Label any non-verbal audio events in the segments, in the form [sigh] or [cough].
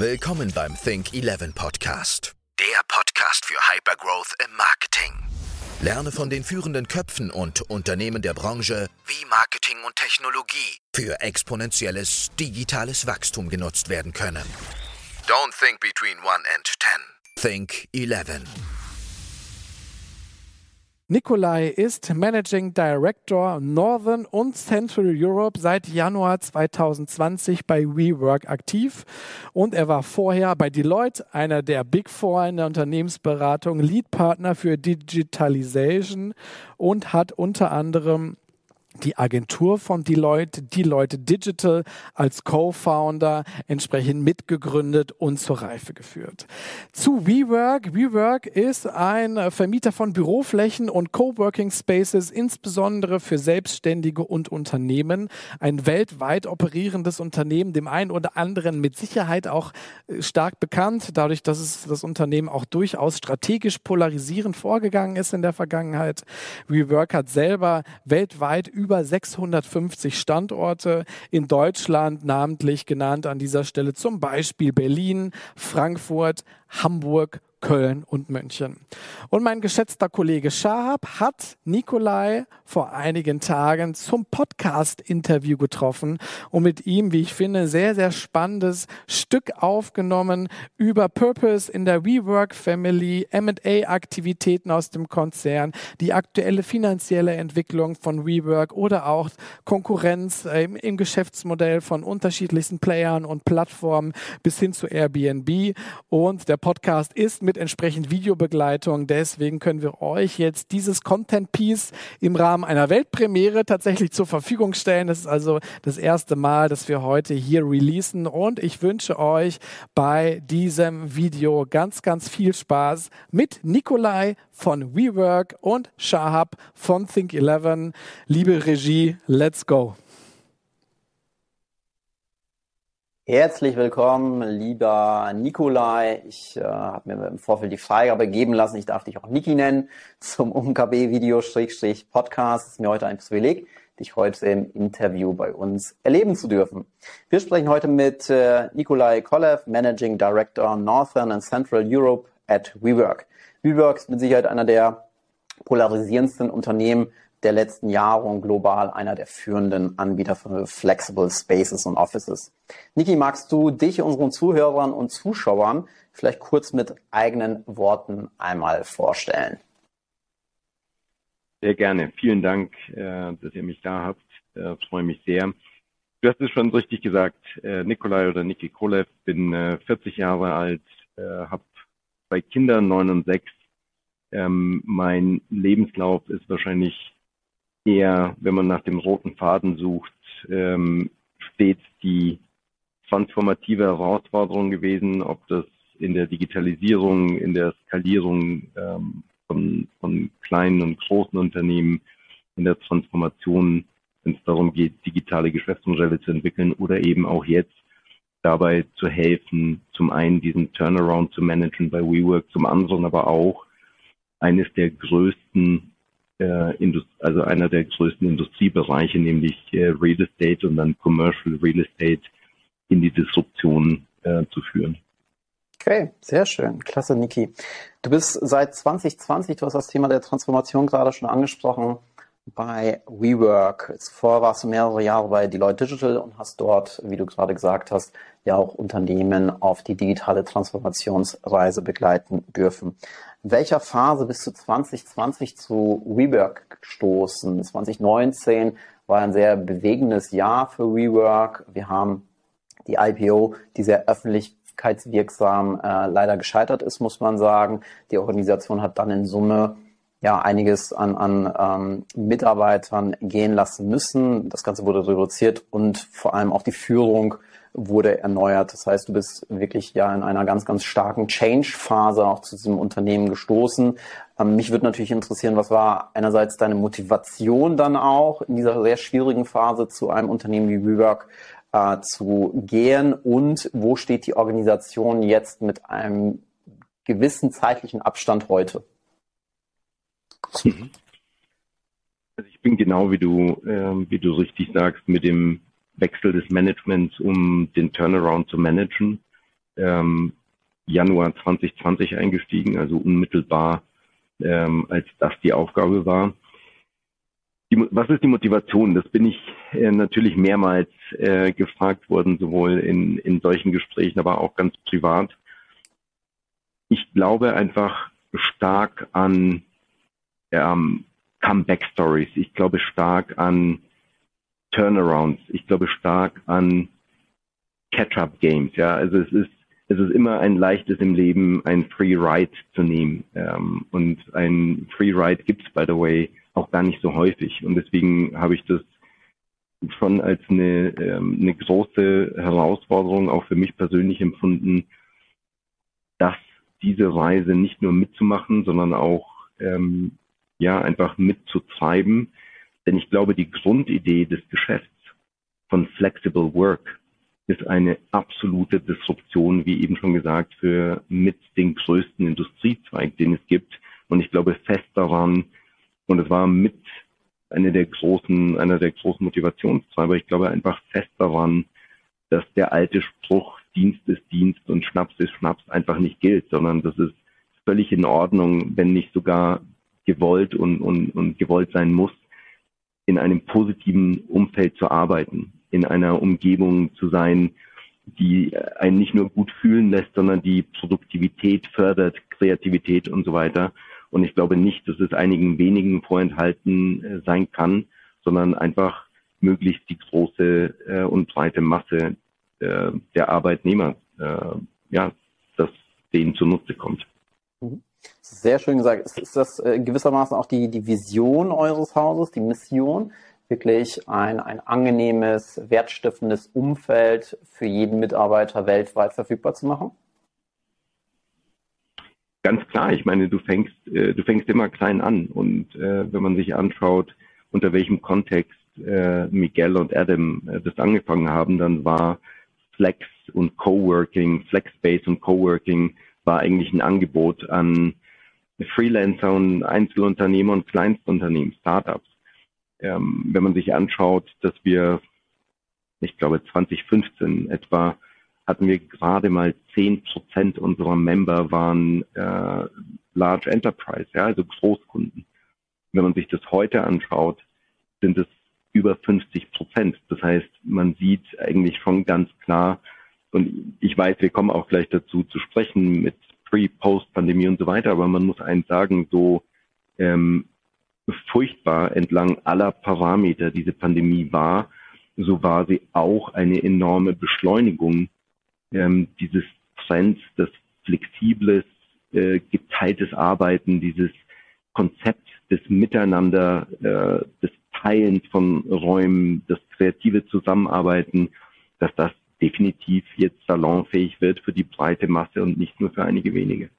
Willkommen beim Think 11 Podcast. Der Podcast für Hypergrowth im Marketing. Lerne von den führenden Köpfen und Unternehmen der Branche, wie Marketing und Technologie für exponentielles digitales Wachstum genutzt werden können. Don't think between 1 and 10. Think 11. Nikolai ist Managing Director Northern und Central Europe seit Januar 2020 bei WeWork aktiv. Und er war vorher bei Deloitte, einer der Big Four in der Unternehmensberatung, Lead Partner für Digitalization und hat unter anderem die Agentur von Deloitte, Deloitte Digital, als Co-Founder entsprechend mitgegründet und zur Reife geführt. Zu WeWork. WeWork ist ein Vermieter von Büroflächen und Coworking Spaces, insbesondere für Selbstständige und Unternehmen. Ein weltweit operierendes Unternehmen, dem einen oder anderen mit Sicherheit auch äh, stark bekannt, dadurch, dass es das Unternehmen auch durchaus strategisch polarisierend vorgegangen ist in der Vergangenheit. WeWork hat selber weltweit über 650 Standorte in Deutschland, namentlich genannt an dieser Stelle zum Beispiel Berlin, Frankfurt, Hamburg, Köln und München. Und mein geschätzter Kollege Schahab hat Nikolai vor einigen Tagen zum Podcast-Interview getroffen und mit ihm, wie ich finde, sehr, sehr spannendes Stück aufgenommen über Purpose in der WeWork Family, M&A-Aktivitäten aus dem Konzern, die aktuelle finanzielle Entwicklung von WeWork oder auch Konkurrenz im, im Geschäftsmodell von unterschiedlichsten Playern und Plattformen bis hin zu Airbnb. Und der Podcast ist mit mit entsprechend Videobegleitung. Deswegen können wir euch jetzt dieses Content Piece im Rahmen einer Weltpremiere tatsächlich zur Verfügung stellen. Das ist also das erste Mal, dass wir heute hier releasen und ich wünsche euch bei diesem Video ganz, ganz viel Spaß mit Nikolai von WeWork und Shahab von Think11. Liebe Regie, let's go. Herzlich willkommen, lieber Nikolai. Ich äh, habe mir im Vorfeld die Freigabe geben lassen. Ich darf dich auch Niki nennen zum UMKB-Video-Podcast. Es ist mir heute ein Privileg, dich heute im Interview bei uns erleben zu dürfen. Wir sprechen heute mit äh, Nikolai Kolev, Managing Director Northern and Central Europe at WeWork. WeWork ist mit Sicherheit einer der polarisierendsten Unternehmen der letzten Jahre und global einer der führenden Anbieter für Flexible Spaces und Offices. Niki, magst du dich unseren Zuhörern und Zuschauern vielleicht kurz mit eigenen Worten einmal vorstellen? Sehr gerne. Vielen Dank, äh, dass ihr mich da habt. Ich äh, freue mich sehr. Du hast es schon richtig gesagt, äh, Nikolai oder Niki Kolev, bin 40 Jahre alt, habe zwei Kinder, neun und sechs. Ähm, mein Lebenslauf ist wahrscheinlich eher, wenn man nach dem roten Faden sucht, ähm, stets die transformative Herausforderung gewesen, ob das in der Digitalisierung, in der Skalierung ähm, von, von kleinen und großen Unternehmen, in der Transformation, wenn es darum geht, digitale Geschäftsmodelle zu entwickeln oder eben auch jetzt dabei zu helfen, zum einen diesen Turnaround zu managen bei WeWork, zum anderen aber auch eines der größten also einer der größten Industriebereiche, nämlich äh, Real Estate und dann Commercial Real Estate in die Disruption äh, zu führen. Okay, sehr schön. Klasse, Niki. Du bist seit 2020, du hast das Thema der Transformation gerade schon angesprochen, bei WeWork. Zuvor warst du mehrere Jahre bei Deloitte Digital und hast dort, wie du gerade gesagt hast, ja auch Unternehmen auf die digitale Transformationsreise begleiten dürfen. In welcher Phase bist du 2020 zu WeWork gestoßen? 2019 war ein sehr bewegendes Jahr für WeWork. Wir haben die IPO, die sehr öffentlichkeitswirksam äh, leider gescheitert ist, muss man sagen. Die Organisation hat dann in Summe ja einiges an, an ähm, Mitarbeitern gehen lassen müssen. Das Ganze wurde reduziert und vor allem auch die Führung wurde erneuert. Das heißt, du bist wirklich ja in einer ganz, ganz starken Change-Phase auch zu diesem Unternehmen gestoßen. Ähm, mich würde natürlich interessieren, was war einerseits deine Motivation dann auch in dieser sehr schwierigen Phase zu einem Unternehmen wie WeWork äh, zu gehen und wo steht die Organisation jetzt mit einem gewissen zeitlichen Abstand heute? Mhm. Also ich bin genau wie du, äh, wie du richtig sagst, mit dem Wechsel des Managements, um den Turnaround zu managen. ähm, Januar 2020 eingestiegen, also unmittelbar, ähm, als das die Aufgabe war. Die, was ist die Motivation? Das bin ich äh, natürlich mehrmals äh, gefragt worden, sowohl in, in solchen Gesprächen, aber auch ganz privat. Ich glaube einfach stark an ähm, Comeback-Stories. Ich glaube stark an Turnarounds. Ich glaube stark an Catch-up-Games. Ja, also es ist es ist immer ein leichtes im Leben, ein Free Ride zu nehmen. Ähm, und ein Free Ride gibt's by the way, auch gar nicht so häufig. Und deswegen habe ich das schon als eine, ähm, eine große Herausforderung auch für mich persönlich empfunden, dass diese Reise nicht nur mitzumachen, sondern auch ähm, ja einfach mitzutreiben. Denn ich glaube, die Grundidee des Geschäfts von Flexible Work ist eine absolute Disruption, wie eben schon gesagt, für mit den größten Industriezweig, den es gibt. Und ich glaube fest daran, und es war mit einer der großen, einer der großen Motivationstreiber, ich glaube einfach fest daran, dass der alte Spruch Dienst ist Dienst und Schnaps ist Schnaps einfach nicht gilt, sondern das ist völlig in Ordnung, wenn nicht sogar gewollt und, und, und gewollt sein muss, in einem positiven Umfeld zu arbeiten in einer Umgebung zu sein, die einen nicht nur gut fühlen lässt, sondern die Produktivität fördert, Kreativität und so weiter. Und ich glaube nicht, dass es einigen wenigen vorenthalten äh, sein kann, sondern einfach möglichst die große äh, und breite Masse äh, der Arbeitnehmer, ja, dass denen zunutze kommt. Mhm. Sehr schön gesagt. Ist das äh, gewissermaßen auch die, die Vision eures Hauses, die Mission? wirklich ein, ein angenehmes, wertstiftendes Umfeld für jeden Mitarbeiter weltweit verfügbar zu machen? Ganz klar, ich meine, du fängst, äh, du fängst immer klein an und äh, wenn man sich anschaut, unter welchem Kontext äh, Miguel und Adam äh, das angefangen haben, dann war Flex und Coworking, Flexspace und Coworking war eigentlich ein Angebot an Freelancer und Einzelunternehmer und Kleinstunternehmen, Startups ähm, wenn man sich anschaut, dass wir, ich glaube 2015 etwa, hatten wir gerade mal zehn Prozent unserer Member waren äh, Large Enterprise, ja, also Großkunden. Wenn man sich das heute anschaut, sind es über 50 Prozent. Das heißt, man sieht eigentlich schon ganz klar, und ich weiß, wir kommen auch gleich dazu zu sprechen mit Pre, Post-Pandemie und so weiter, aber man muss eins sagen, so ähm, furchtbar entlang aller Parameter diese Pandemie war, so war sie auch eine enorme Beschleunigung ähm, dieses Trends, das flexibles, äh, geteiltes Arbeiten, dieses Konzept des Miteinander, äh, des Teilens von Räumen, das kreative Zusammenarbeiten, dass das definitiv jetzt salonfähig wird für die breite Masse und nicht nur für einige wenige.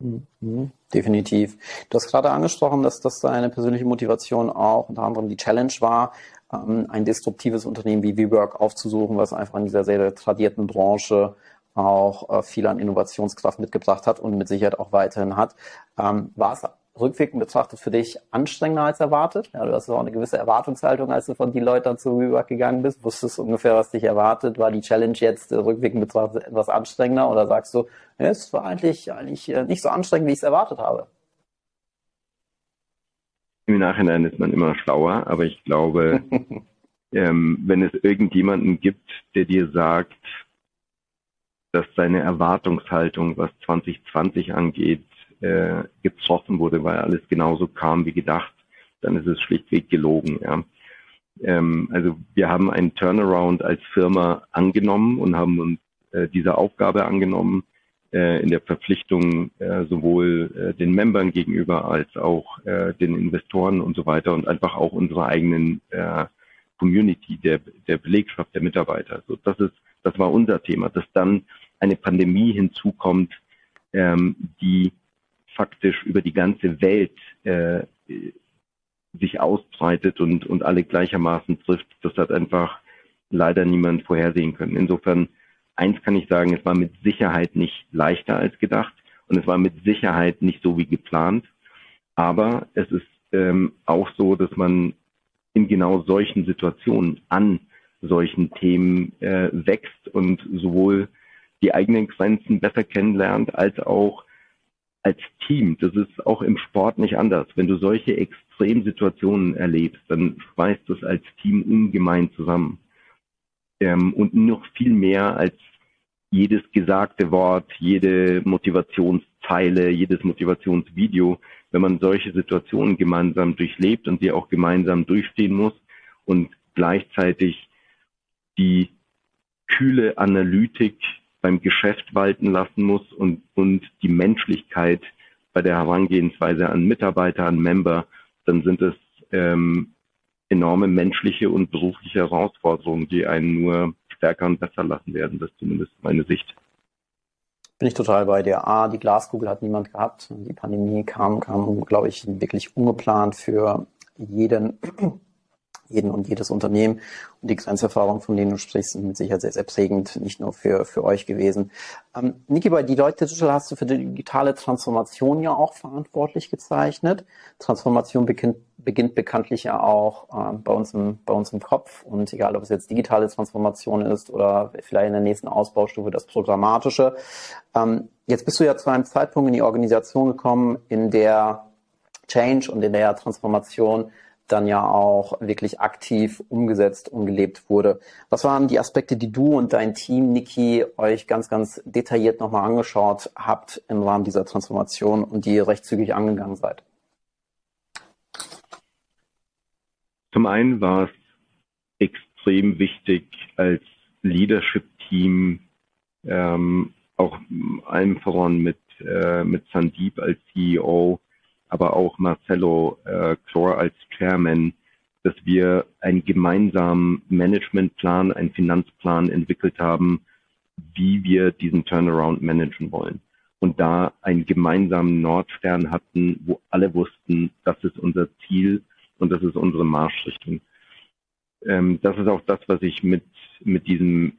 Mhm, definitiv. Du hast gerade angesprochen, dass das deine persönliche Motivation auch unter anderem die Challenge war, ähm, ein disruptives Unternehmen wie WeWork aufzusuchen, was einfach in dieser sehr, sehr tradierten Branche auch äh, viel an Innovationskraft mitgebracht hat und mit Sicherheit auch weiterhin hat. Ähm, war es rückwirkend betrachtet für dich anstrengender als erwartet? Ja, du hast auch eine gewisse Erwartungshaltung, als du von die Leute zu WeWork gegangen bist. Wusstest du ungefähr, was dich erwartet? War die Challenge jetzt äh, rückwirkend betrachtet etwas anstrengender oder sagst du, ja, es war eigentlich, eigentlich äh, nicht so anstrengend, wie ich es erwartet habe? Im Nachhinein ist man immer schlauer, aber ich glaube, [laughs] ähm, wenn es irgendjemanden gibt, der dir sagt, dass seine Erwartungshaltung, was 2020 angeht, äh, getroffen wurde, weil alles genauso kam wie gedacht, dann ist es schlichtweg gelogen. Ja. Ähm, also wir haben einen Turnaround als Firma angenommen und haben uns äh, diese Aufgabe angenommen, äh, in der Verpflichtung äh, sowohl äh, den Membern gegenüber als auch äh, den Investoren und so weiter und einfach auch unserer eigenen äh, Community, der, der Belegschaft, der Mitarbeiter. So, das ist, das war unser Thema, dass dann eine Pandemie hinzukommt, ähm, die faktisch über die ganze Welt äh, sich ausbreitet und, und alle gleichermaßen trifft, das hat einfach leider niemand vorhersehen können. Insofern, eins kann ich sagen, es war mit Sicherheit nicht leichter als gedacht und es war mit Sicherheit nicht so wie geplant. Aber es ist ähm, auch so, dass man in genau solchen Situationen an solchen Themen äh, wächst und sowohl die eigenen Grenzen besser kennenlernt, als auch als Team. Das ist auch im Sport nicht anders. Wenn du solche Extremsituationen erlebst, dann schweißt das als Team ungemein zusammen. Ähm, und noch viel mehr als jedes gesagte Wort, jede Motivationszeile, jedes Motivationsvideo, wenn man solche Situationen gemeinsam durchlebt und sie auch gemeinsam durchstehen muss und gleichzeitig die kühle Analytik beim Geschäft walten lassen muss und, und die Menschlichkeit bei der Herangehensweise an Mitarbeiter, an Member, dann sind es ähm, enorme menschliche und berufliche Herausforderungen, die einen nur stärker und besser lassen werden. Das ist zumindest meine Sicht. Bin ich total bei dir. A, die Glaskugel hat niemand gehabt. Die Pandemie kam, kam, glaube ich, wirklich ungeplant für jeden jeden und jedes Unternehmen. Und die Grenzerfahrung, von denen du sprichst, sind mit Sicherheit sehr, sehr prägend, nicht nur für, für euch gewesen. Ähm, Niki, bei Deloitte Digital hast du für die digitale Transformation ja auch verantwortlich gezeichnet. Transformation beginnt, beginnt bekanntlich ja auch äh, bei, uns im, bei uns im Kopf. Und egal, ob es jetzt digitale Transformation ist oder vielleicht in der nächsten Ausbaustufe das Programmatische. Ähm, jetzt bist du ja zu einem Zeitpunkt in die Organisation gekommen, in der Change und in der Transformation dann ja auch wirklich aktiv umgesetzt und gelebt wurde. Was waren die Aspekte, die du und dein Team, Niki, euch ganz, ganz detailliert nochmal angeschaut habt im Rahmen dieser Transformation und die recht zügig angegangen seid? Zum einen war es extrem wichtig, als Leadership-Team ähm, auch allem voran mit, äh, mit Sandeep als CEO aber auch Marcelo äh, Chlor als Chairman, dass wir einen gemeinsamen Managementplan, einen Finanzplan entwickelt haben, wie wir diesen Turnaround managen wollen. Und da einen gemeinsamen Nordstern hatten, wo alle wussten, das ist unser Ziel und das ist unsere Marschrichtung. Ähm, das ist auch das, was ich mit, mit diesem,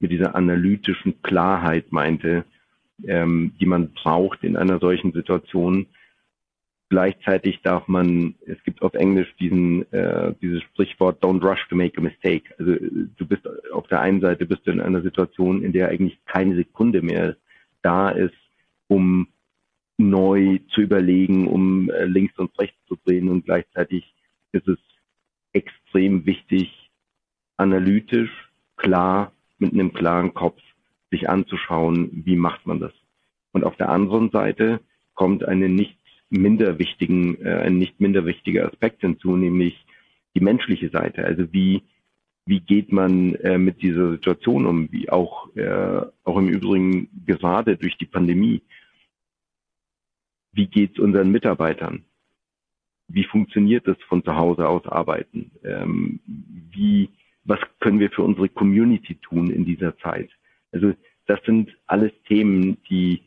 mit dieser analytischen Klarheit meinte, ähm, die man braucht in einer solchen Situation, Gleichzeitig darf man, es gibt auf Englisch diesen, äh, dieses Sprichwort Don't rush to make a mistake. Also du bist auf der einen Seite bist du in einer Situation, in der eigentlich keine Sekunde mehr da ist, um neu zu überlegen, um äh, links und rechts zu drehen und gleichzeitig ist es extrem wichtig, analytisch, klar, mit einem klaren Kopf sich anzuschauen, wie macht man das. Und auf der anderen Seite kommt eine nicht minder wichtigen, äh, ein nicht minder wichtiger Aspekt hinzu, nämlich die menschliche Seite. Also wie, wie geht man äh, mit dieser Situation um, wie auch, äh, auch im Übrigen gerade durch die Pandemie. Wie geht es unseren Mitarbeitern? Wie funktioniert das von zu Hause aus arbeiten? Ähm, wie, was können wir für unsere Community tun in dieser Zeit? Also das sind alles Themen, die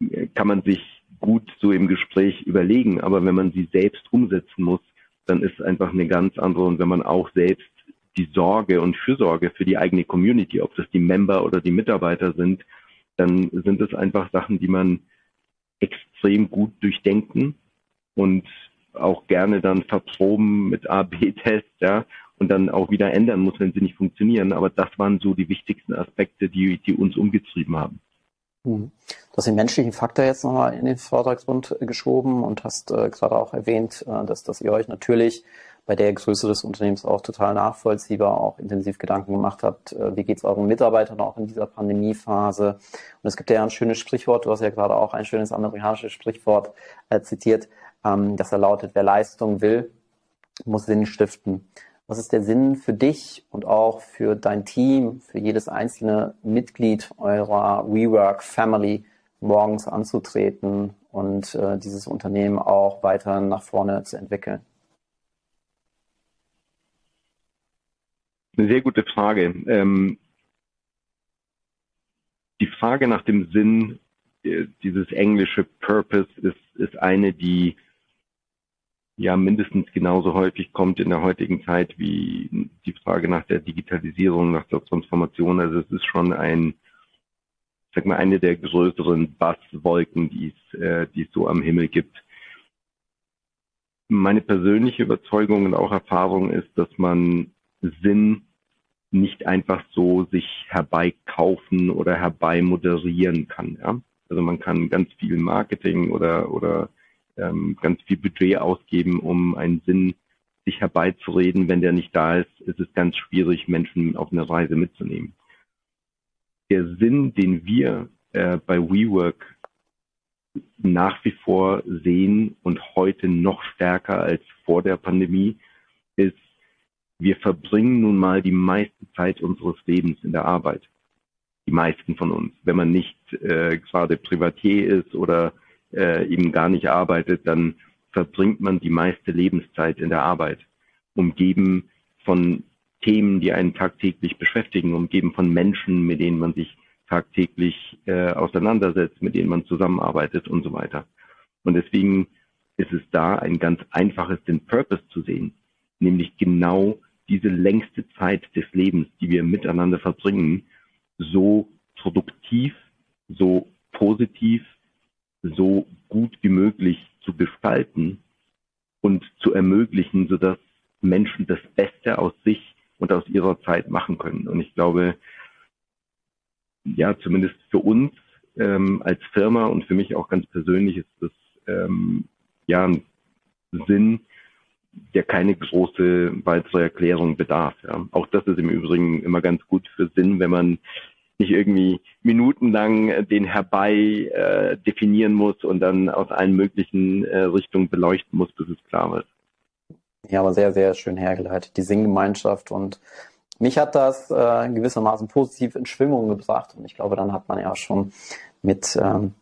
äh, kann man sich gut so im Gespräch überlegen, aber wenn man sie selbst umsetzen muss, dann ist es einfach eine ganz andere und wenn man auch selbst die Sorge und Fürsorge für die eigene Community, ob das die Member oder die Mitarbeiter sind, dann sind es einfach Sachen, die man extrem gut durchdenken und auch gerne dann verproben mit A-B-Tests, ja, und dann auch wieder ändern muss, wenn sie nicht funktionieren. Aber das waren so die wichtigsten Aspekte, die, die uns umgetrieben haben. Hm. Du hast den menschlichen Faktor jetzt nochmal in den Vortragsgrund geschoben und hast äh, gerade auch erwähnt, äh, dass, dass ihr euch natürlich bei der Größe des Unternehmens auch total nachvollziehbar auch intensiv Gedanken gemacht habt, äh, wie geht es euren Mitarbeitern auch in dieser Pandemiephase. Und es gibt ja ein schönes Sprichwort, du hast ja gerade auch ein schönes amerikanisches Sprichwort äh, zitiert, ähm, das da lautet, wer Leistung will, muss Sinn stiften. Was ist der Sinn für dich und auch für dein Team, für jedes einzelne Mitglied eurer WeWork Family, morgens anzutreten und äh, dieses Unternehmen auch weiter nach vorne zu entwickeln? Eine sehr gute Frage. Ähm, die Frage nach dem Sinn, äh, dieses englische Purpose, ist, ist eine, die ja mindestens genauso häufig kommt in der heutigen Zeit wie die Frage nach der Digitalisierung, nach der Transformation. Also es ist schon ein, sag mal, eine der größeren Basswolken, die es, äh, die es so am Himmel gibt. Meine persönliche Überzeugung und auch Erfahrung ist, dass man Sinn nicht einfach so sich herbeikaufen oder herbeimoderieren kann. Ja? Also man kann ganz viel Marketing oder, oder ähm, ganz viel Budget ausgeben, um einen Sinn sich herbeizureden. Wenn der nicht da ist, ist es ganz schwierig, Menschen auf eine Reise mitzunehmen. Der Sinn, den wir äh, bei WeWork nach wie vor sehen und heute noch stärker als vor der Pandemie, ist, wir verbringen nun mal die meiste Zeit unseres Lebens in der Arbeit. Die meisten von uns. Wenn man nicht äh, gerade Privatier ist oder äh, eben gar nicht arbeitet, dann verbringt man die meiste Lebenszeit in der Arbeit, umgeben von Themen, die einen tagtäglich beschäftigen, umgeben von Menschen, mit denen man sich tagtäglich äh, auseinandersetzt, mit denen man zusammenarbeitet und so weiter. Und deswegen ist es da ein ganz einfaches, den Purpose zu sehen, nämlich genau diese längste Zeit des Lebens, die wir miteinander verbringen, so produktiv, so positiv, so gut wie möglich zu gestalten und zu ermöglichen, sodass Menschen das Beste aus sich und aus ihrer Zeit machen können. Und ich glaube, ja, zumindest für uns ähm, als Firma und für mich auch ganz persönlich ist das ähm, ja ein Sinn, der keine große weitere Erklärung bedarf. Ja. Auch das ist im Übrigen immer ganz gut für Sinn, wenn man nicht irgendwie minutenlang den herbei äh, definieren muss und dann aus allen möglichen äh, Richtungen beleuchten muss, bis es klar wird. Ja, aber sehr, sehr schön hergeleitet. Die Singgemeinschaft und mich hat das äh, gewissermaßen positiv in Schwingung gebracht und ich glaube, dann hat man ja schon mit, ähm,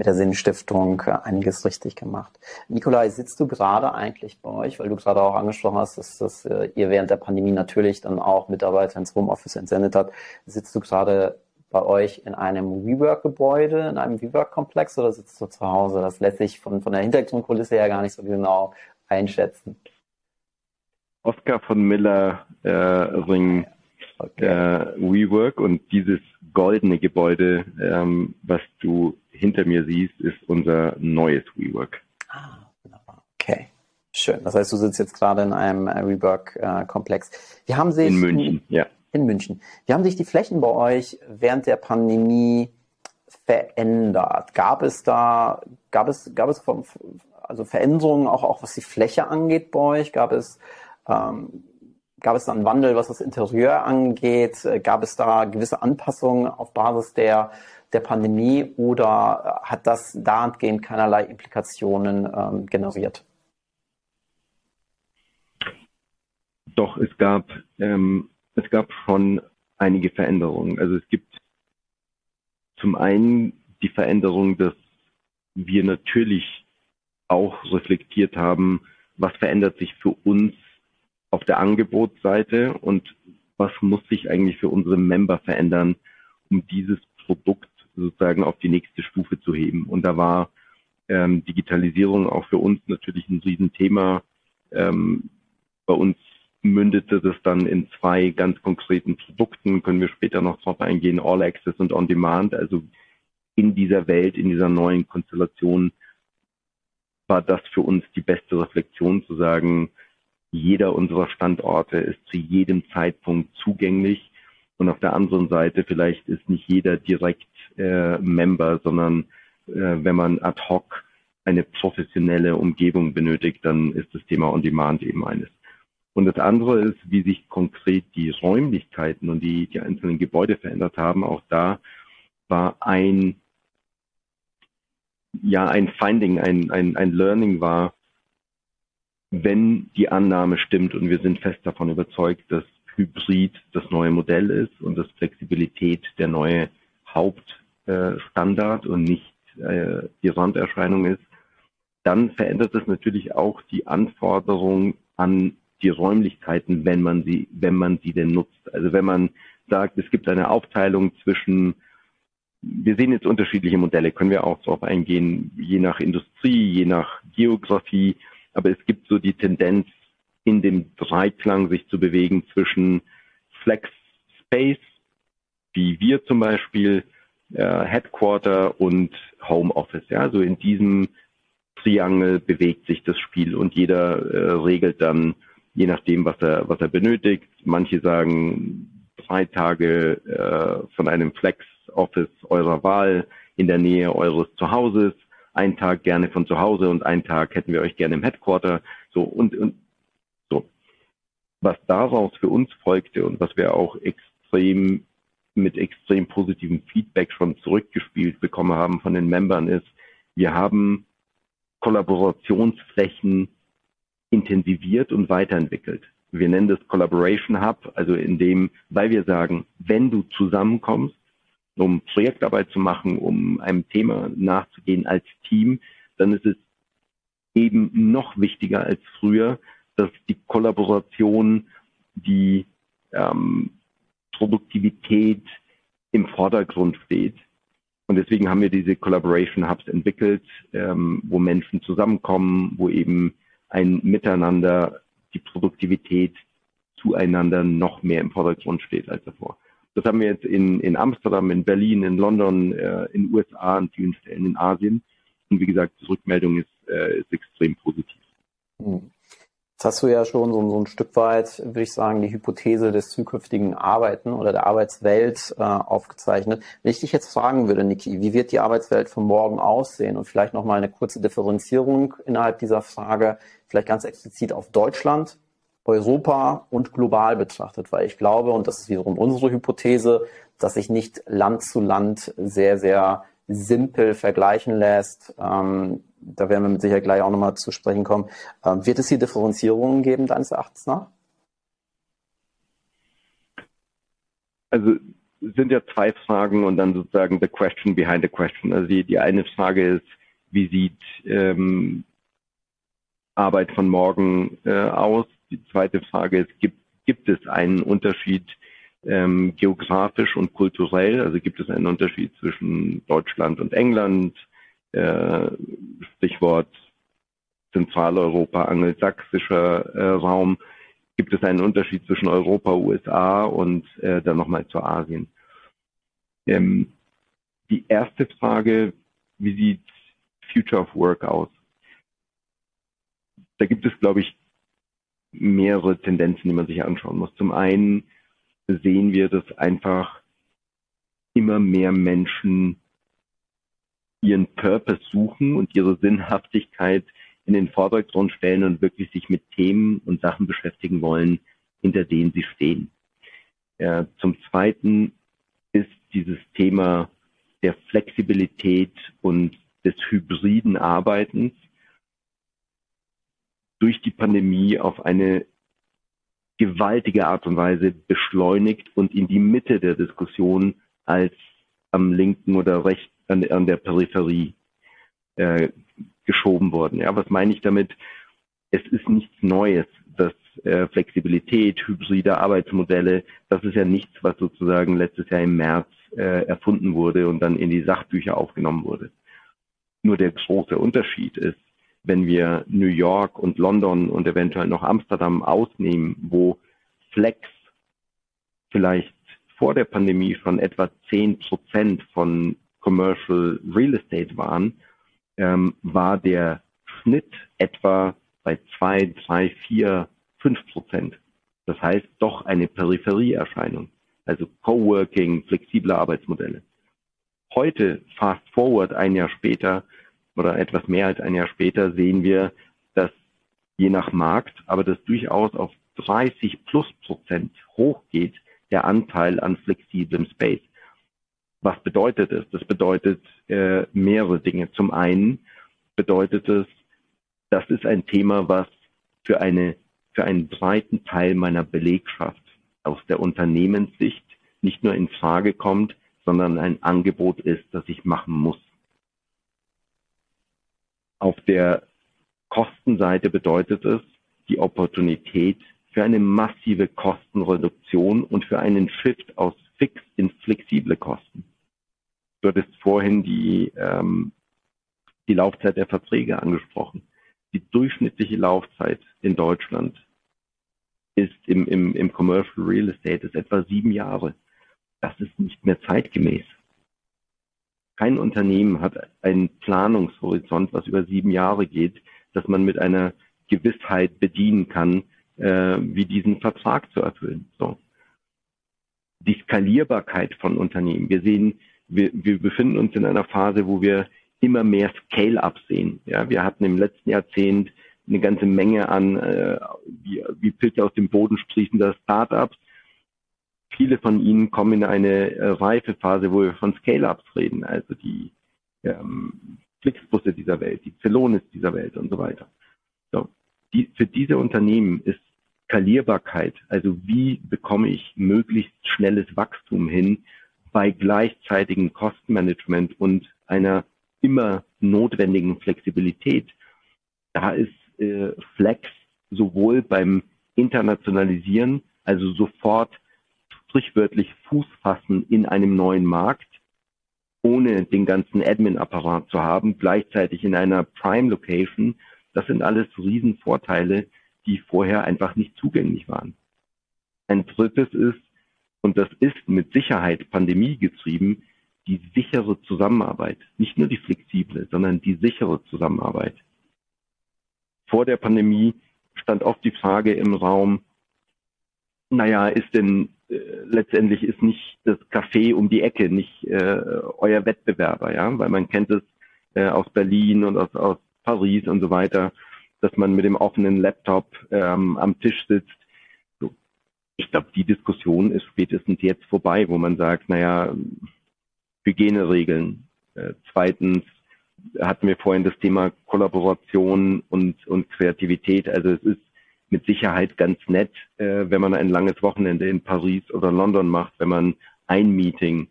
mit der Sinnstiftung äh, einiges richtig gemacht. Nikolai, sitzt du gerade eigentlich bei euch, weil du gerade auch angesprochen hast, dass, dass äh, ihr während der Pandemie natürlich dann auch Mitarbeiter ins Homeoffice entsendet habt, sitzt du gerade bei euch in einem WeWork-Gebäude, in einem WeWork-Komplex oder sitzt du zu Hause? Das lässt sich von, von der Hintergrundkulisse her gar nicht so genau einschätzen. Oscar von Miller äh, Ring okay. äh, WeWork und dieses goldene Gebäude, ähm, was du hinter mir siehst, ist unser neues WeWork. Ah, Okay. Schön. Das heißt, du sitzt jetzt gerade in einem äh, WeWork-Komplex. Wie haben sich in München, ja. In München. Wie haben sich die Flächen bei euch während der Pandemie verändert? Gab es da, gab es, gab es also Veränderungen auch, auch was die Fläche angeht bei euch? Gab es ähm, gab es da einen Wandel, was das Interieur angeht? Äh, gab es da gewisse Anpassungen auf Basis der, der Pandemie oder hat das dahingehend keinerlei Implikationen ähm, generiert? Doch, es gab, ähm, es gab schon einige Veränderungen. Also es gibt zum einen die Veränderung, dass wir natürlich auch reflektiert haben, was verändert sich für uns auf der Angebotsseite und was muss sich eigentlich für unsere Member verändern, um dieses Produkt sozusagen auf die nächste Stufe zu heben. Und da war ähm, Digitalisierung auch für uns natürlich ein Riesenthema. Ähm, bei uns mündete das dann in zwei ganz konkreten Produkten, können wir später noch drauf eingehen, All Access und On Demand. Also in dieser Welt, in dieser neuen Konstellation war das für uns die beste Reflexion zu sagen, jeder unserer Standorte ist zu jedem Zeitpunkt zugänglich. Und auf der anderen Seite vielleicht ist nicht jeder direkt äh, Member, sondern äh, wenn man ad hoc eine professionelle Umgebung benötigt, dann ist das Thema On-Demand eben eines. Und das andere ist, wie sich konkret die Räumlichkeiten und die, die einzelnen Gebäude verändert haben. Auch da war ein, ja, ein Finding, ein, ein, ein Learning war, wenn die Annahme stimmt und wir sind fest davon überzeugt, dass Hybrid das neue Modell ist und dass Flexibilität der neue Hauptstandard und nicht äh, die Randerscheinung ist, dann verändert es natürlich auch die Anforderung an die Räumlichkeiten, wenn man sie, wenn man sie denn nutzt. Also wenn man sagt, es gibt eine Aufteilung zwischen wir sehen jetzt unterschiedliche Modelle, können wir auch darauf eingehen, je nach Industrie, je nach Geografie, aber es gibt so die Tendenz, in dem Dreiklang sich zu bewegen zwischen Flex Space, wie wir zum Beispiel, äh, Headquarter und Home Office. Ja, also in diesem Triangel bewegt sich das Spiel und jeder äh, regelt dann je nachdem, was er, was er benötigt. Manche sagen, zwei Tage äh, von einem Flex-Office eurer Wahl in der Nähe eures Zuhauses, einen Tag gerne von zu Hause und einen Tag hätten wir euch gerne im Headquarter. So und, und so. Was daraus für uns folgte und was wir auch extrem mit extrem positivem Feedback schon zurückgespielt bekommen haben von den Membern ist, wir haben Kollaborationsflächen intensiviert und weiterentwickelt. Wir nennen das Collaboration Hub, also in dem, weil wir sagen, wenn du zusammenkommst, um Projektarbeit zu machen, um einem Thema nachzugehen als Team, dann ist es eben noch wichtiger als früher, dass die Kollaboration, die ähm, Produktivität im Vordergrund steht. Und deswegen haben wir diese Collaboration Hubs entwickelt, ähm, wo Menschen zusammenkommen, wo eben ein Miteinander, die Produktivität zueinander noch mehr im Vordergrund steht als davor. Das haben wir jetzt in, in Amsterdam, in Berlin, in London, äh, in USA, an vielen Stellen in Asien. Und wie gesagt, die Rückmeldung ist, äh, ist extrem positiv. Hm. Jetzt hast du ja schon so, so, ein Stück weit, würde ich sagen, die Hypothese des zukünftigen Arbeiten oder der Arbeitswelt äh, aufgezeichnet. Wenn ich dich jetzt fragen würde, Niki, wie wird die Arbeitswelt von morgen aussehen? Und vielleicht nochmal eine kurze Differenzierung innerhalb dieser Frage, vielleicht ganz explizit auf Deutschland, Europa und global betrachtet, weil ich glaube, und das ist wiederum unsere Hypothese, dass sich nicht Land zu Land sehr, sehr simpel vergleichen lässt. Ähm, da werden wir mit Sicherheit gleich auch nochmal zu sprechen kommen. Ähm, wird es hier Differenzierungen geben, deines Erachtens nach? Also sind ja zwei Fragen und dann sozusagen the question behind the question. Also die, die eine Frage ist, wie sieht ähm, Arbeit von morgen äh, aus? Die zweite Frage ist, gibt, gibt es einen Unterschied ähm, geografisch und kulturell? Also gibt es einen Unterschied zwischen Deutschland und England? Äh, Stichwort Zentraleuropa, angelsächsischer äh, Raum, gibt es einen Unterschied zwischen Europa, USA und äh, dann nochmal zu Asien. Ähm, die erste Frage, wie sieht Future of Work aus? Da gibt es, glaube ich, mehrere Tendenzen, die man sich anschauen muss. Zum einen sehen wir, dass einfach immer mehr Menschen ihren Purpose suchen und ihre Sinnhaftigkeit in den Vordergrund stellen und wirklich sich mit Themen und Sachen beschäftigen wollen, hinter denen sie stehen. Ja, zum Zweiten ist dieses Thema der Flexibilität und des hybriden Arbeitens durch die Pandemie auf eine gewaltige Art und Weise beschleunigt und in die Mitte der Diskussion als am linken oder rechten an, an der Peripherie äh, geschoben worden. Ja, was meine ich damit? Es ist nichts Neues, dass äh, Flexibilität, hybride Arbeitsmodelle, das ist ja nichts, was sozusagen letztes Jahr im März äh, erfunden wurde und dann in die Sachbücher aufgenommen wurde. Nur der große Unterschied ist, wenn wir New York und London und eventuell noch Amsterdam ausnehmen, wo Flex vielleicht vor der Pandemie schon etwa zehn Prozent von Commercial Real Estate waren, ähm, war der Schnitt etwa bei zwei, drei, vier, fünf Prozent. Das heißt doch eine Peripherieerscheinung. Also Coworking, flexible Arbeitsmodelle. Heute, fast forward ein Jahr später oder etwas mehr als ein Jahr später, sehen wir, dass je nach Markt, aber das durchaus auf 30 plus Prozent hochgeht, der Anteil an flexiblem Space. Was bedeutet es? Das bedeutet äh, mehrere Dinge. Zum einen bedeutet es, das ist ein Thema, was für eine für einen breiten Teil meiner Belegschaft aus der Unternehmenssicht nicht nur in Frage kommt, sondern ein Angebot ist, das ich machen muss. Auf der Kostenseite bedeutet es die Opportunität für eine massive Kostenreduktion und für einen Shift aus fix in flexible Kosten. Du hattest vorhin die, ähm, die Laufzeit der Verträge angesprochen. Die durchschnittliche Laufzeit in Deutschland ist im, im, im Commercial Real Estate ist etwa sieben Jahre. Das ist nicht mehr zeitgemäß. Kein Unternehmen hat einen Planungshorizont, was über sieben Jahre geht, dass man mit einer Gewissheit bedienen kann, äh, wie diesen Vertrag zu erfüllen. So. die Skalierbarkeit von Unternehmen. Wir sehen, wir, wir befinden uns in einer Phase, wo wir immer mehr Scale-up sehen. Ja, wir hatten im letzten Jahrzehnt eine ganze Menge an äh, wie, wie Pilze aus dem Boden sprießender Startups. Viele von ihnen kommen in eine äh, reife Phase, wo wir von Scale-ups reden, also die ähm, Flixbusse dieser Welt, die Celonis dieser Welt und so weiter. So, die, für diese Unternehmen ist Skalierbarkeit, also wie bekomme ich möglichst schnelles Wachstum hin bei gleichzeitigem Kostenmanagement und einer immer notwendigen Flexibilität. Da ist äh, Flex sowohl beim Internationalisieren, also sofort sprichwörtlich Fuß fassen in einem neuen Markt, ohne den ganzen Admin-Apparat zu haben, gleichzeitig in einer Prime-Location. Das sind alles Riesenvorteile, die vorher einfach nicht zugänglich waren. Ein drittes ist, und das ist mit Sicherheit pandemiegetrieben, die sichere Zusammenarbeit. Nicht nur die flexible, sondern die sichere Zusammenarbeit. Vor der Pandemie stand oft die Frage im Raum, naja, ist denn äh, letztendlich ist nicht das Café um die Ecke, nicht äh, euer Wettbewerber, ja, weil man kennt es äh, aus Berlin und aus, aus Paris und so weiter, dass man mit dem offenen Laptop ähm, am Tisch sitzt. So. Ich glaube, die Diskussion ist spätestens jetzt vorbei, wo man sagt, naja, Hygieneregeln. Äh, zweitens hatten wir vorhin das Thema Kollaboration und, und Kreativität. Also es ist mit Sicherheit ganz nett, äh, wenn man ein langes Wochenende in Paris oder London macht, wenn man ein Meeting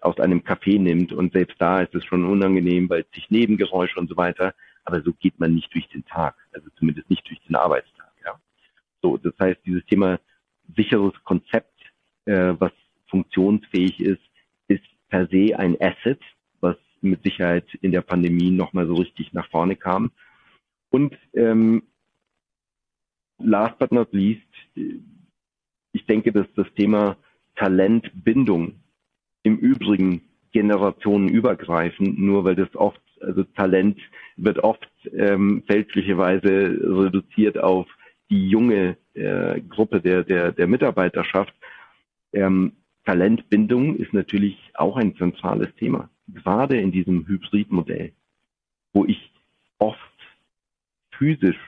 aus einem Café nimmt und selbst da ist es schon unangenehm, weil sich Nebengeräusche und so weiter, aber so geht man nicht durch den Tag, also zumindest nicht durch den Arbeitstag. Ja. So, das heißt, dieses Thema sicheres Konzept, äh, was funktionsfähig ist, ist per se ein Asset, was mit Sicherheit in der Pandemie nochmal so richtig nach vorne kam. Und ähm, last but not least, ich denke, dass das Thema Talentbindung im Übrigen generationenübergreifend, nur weil das oft, also Talent wird oft ähm, fälschlicherweise reduziert auf die junge äh, Gruppe der, der, der Mitarbeiterschaft. Ähm, Talentbindung ist natürlich auch ein zentrales Thema, gerade in diesem Hybridmodell, wo ich oft physisch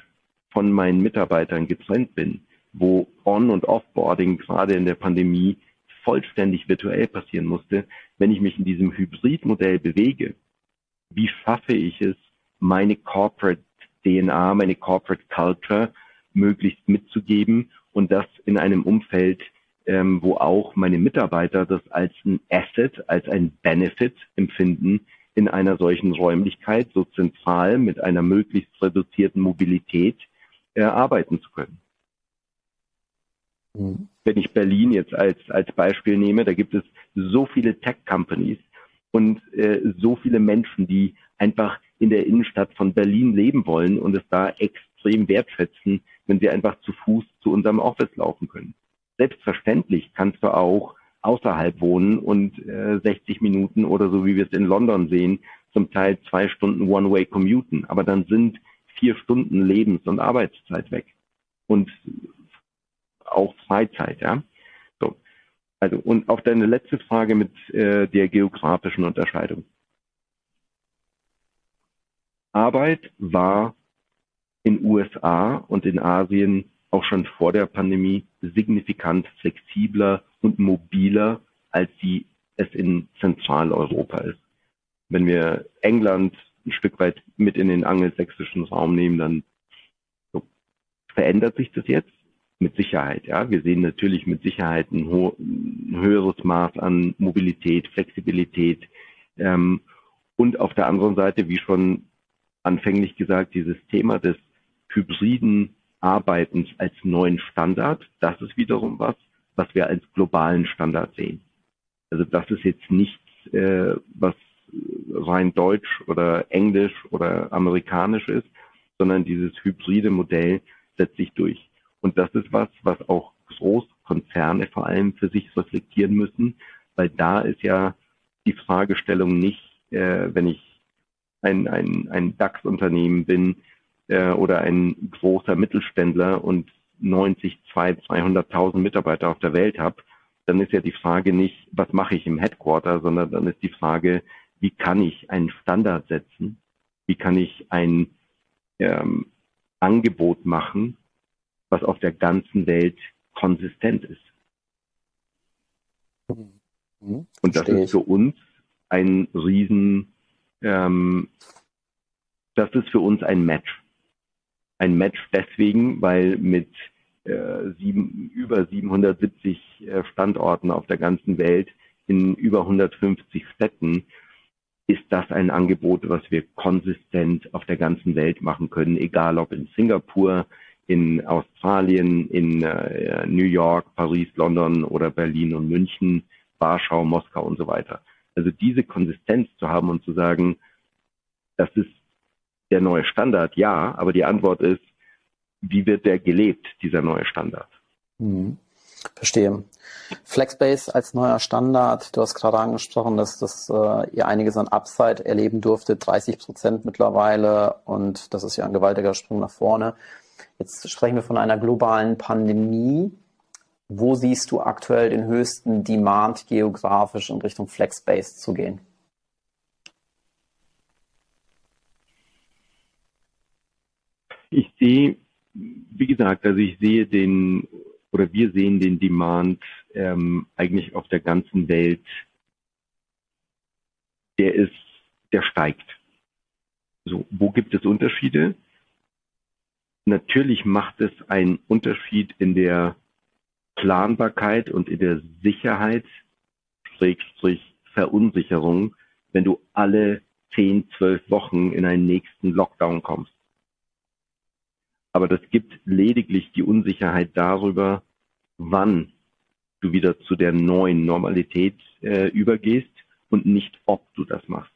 von meinen Mitarbeitern getrennt bin, wo On- und Offboarding gerade in der Pandemie vollständig virtuell passieren musste, wenn ich mich in diesem Hybridmodell bewege, wie schaffe ich es, meine Corporate DNA, meine Corporate Culture möglichst mitzugeben und das in einem Umfeld, ähm, wo auch meine Mitarbeiter das als ein Asset, als ein Benefit empfinden, in einer solchen Räumlichkeit so zentral mit einer möglichst reduzierten Mobilität erarbeiten zu können. Mhm. Wenn ich Berlin jetzt als, als Beispiel nehme, da gibt es so viele Tech-Companies und äh, so viele Menschen, die einfach in der Innenstadt von Berlin leben wollen und es da extrem wertschätzen, wenn sie einfach zu Fuß zu unserem Office laufen können. Selbstverständlich kannst du auch außerhalb wohnen und äh, 60 Minuten oder so wie wir es in London sehen, zum Teil zwei Stunden One-Way commuten. Aber dann sind vier Stunden Lebens- und Arbeitszeit weg. Und auch Freizeit, ja. So. Also, und auf deine letzte Frage mit äh, der geografischen Unterscheidung. Arbeit war in USA und in Asien auch schon vor der Pandemie signifikant flexibler und mobiler, als sie es in Zentraleuropa ist. Wenn wir England, ein Stück weit mit in den angelsächsischen Raum nehmen, dann so, verändert sich das jetzt mit Sicherheit. Ja, wir sehen natürlich mit Sicherheit ein, ein höheres Maß an Mobilität, Flexibilität ähm, und auf der anderen Seite, wie schon anfänglich gesagt, dieses Thema des hybriden Arbeitens als neuen Standard. Das ist wiederum was, was wir als globalen Standard sehen. Also das ist jetzt nichts, äh, was rein deutsch oder englisch oder amerikanisch ist, sondern dieses hybride Modell setzt sich durch. Und das ist was, was auch Großkonzerne vor allem für sich reflektieren müssen, weil da ist ja die Fragestellung nicht, äh, wenn ich ein, ein, ein DAX-Unternehmen bin äh, oder ein großer Mittelständler und 90, 200.000 Mitarbeiter auf der Welt habe, dann ist ja die Frage nicht, was mache ich im Headquarter, sondern dann ist die Frage, wie kann ich einen Standard setzen? Wie kann ich ein ähm, Angebot machen, was auf der ganzen Welt konsistent ist? Mhm. Und das ist für uns ein Riesen, ähm, das ist für uns ein Match. Ein Match deswegen, weil mit äh, sieben, über 770 äh, Standorten auf der ganzen Welt in über 150 Städten ist das ein Angebot, was wir konsistent auf der ganzen Welt machen können, egal ob in Singapur, in Australien, in äh, New York, Paris, London oder Berlin und München, Warschau, Moskau und so weiter. Also diese Konsistenz zu haben und zu sagen, das ist der neue Standard, ja, aber die Antwort ist, wie wird der gelebt, dieser neue Standard? Hm. Verstehe. Flexbase als neuer Standard, du hast gerade angesprochen, dass, dass äh, ihr einiges an Upside erleben durftet, 30 Prozent mittlerweile und das ist ja ein gewaltiger Sprung nach vorne. Jetzt sprechen wir von einer globalen Pandemie. Wo siehst du aktuell den höchsten Demand geografisch in Richtung Flexbase zu gehen? Ich sehe, wie gesagt, also ich sehe den oder wir sehen den Demand ähm, eigentlich auf der ganzen Welt. Der ist, der steigt. So, wo gibt es Unterschiede? Natürlich macht es einen Unterschied in der Planbarkeit und in der Sicherheit, Schrägstrich Verunsicherung, wenn du alle 10, 12 Wochen in einen nächsten Lockdown kommst. Aber das gibt lediglich die Unsicherheit darüber, wann du wieder zu der neuen Normalität äh, übergehst und nicht, ob du das machst.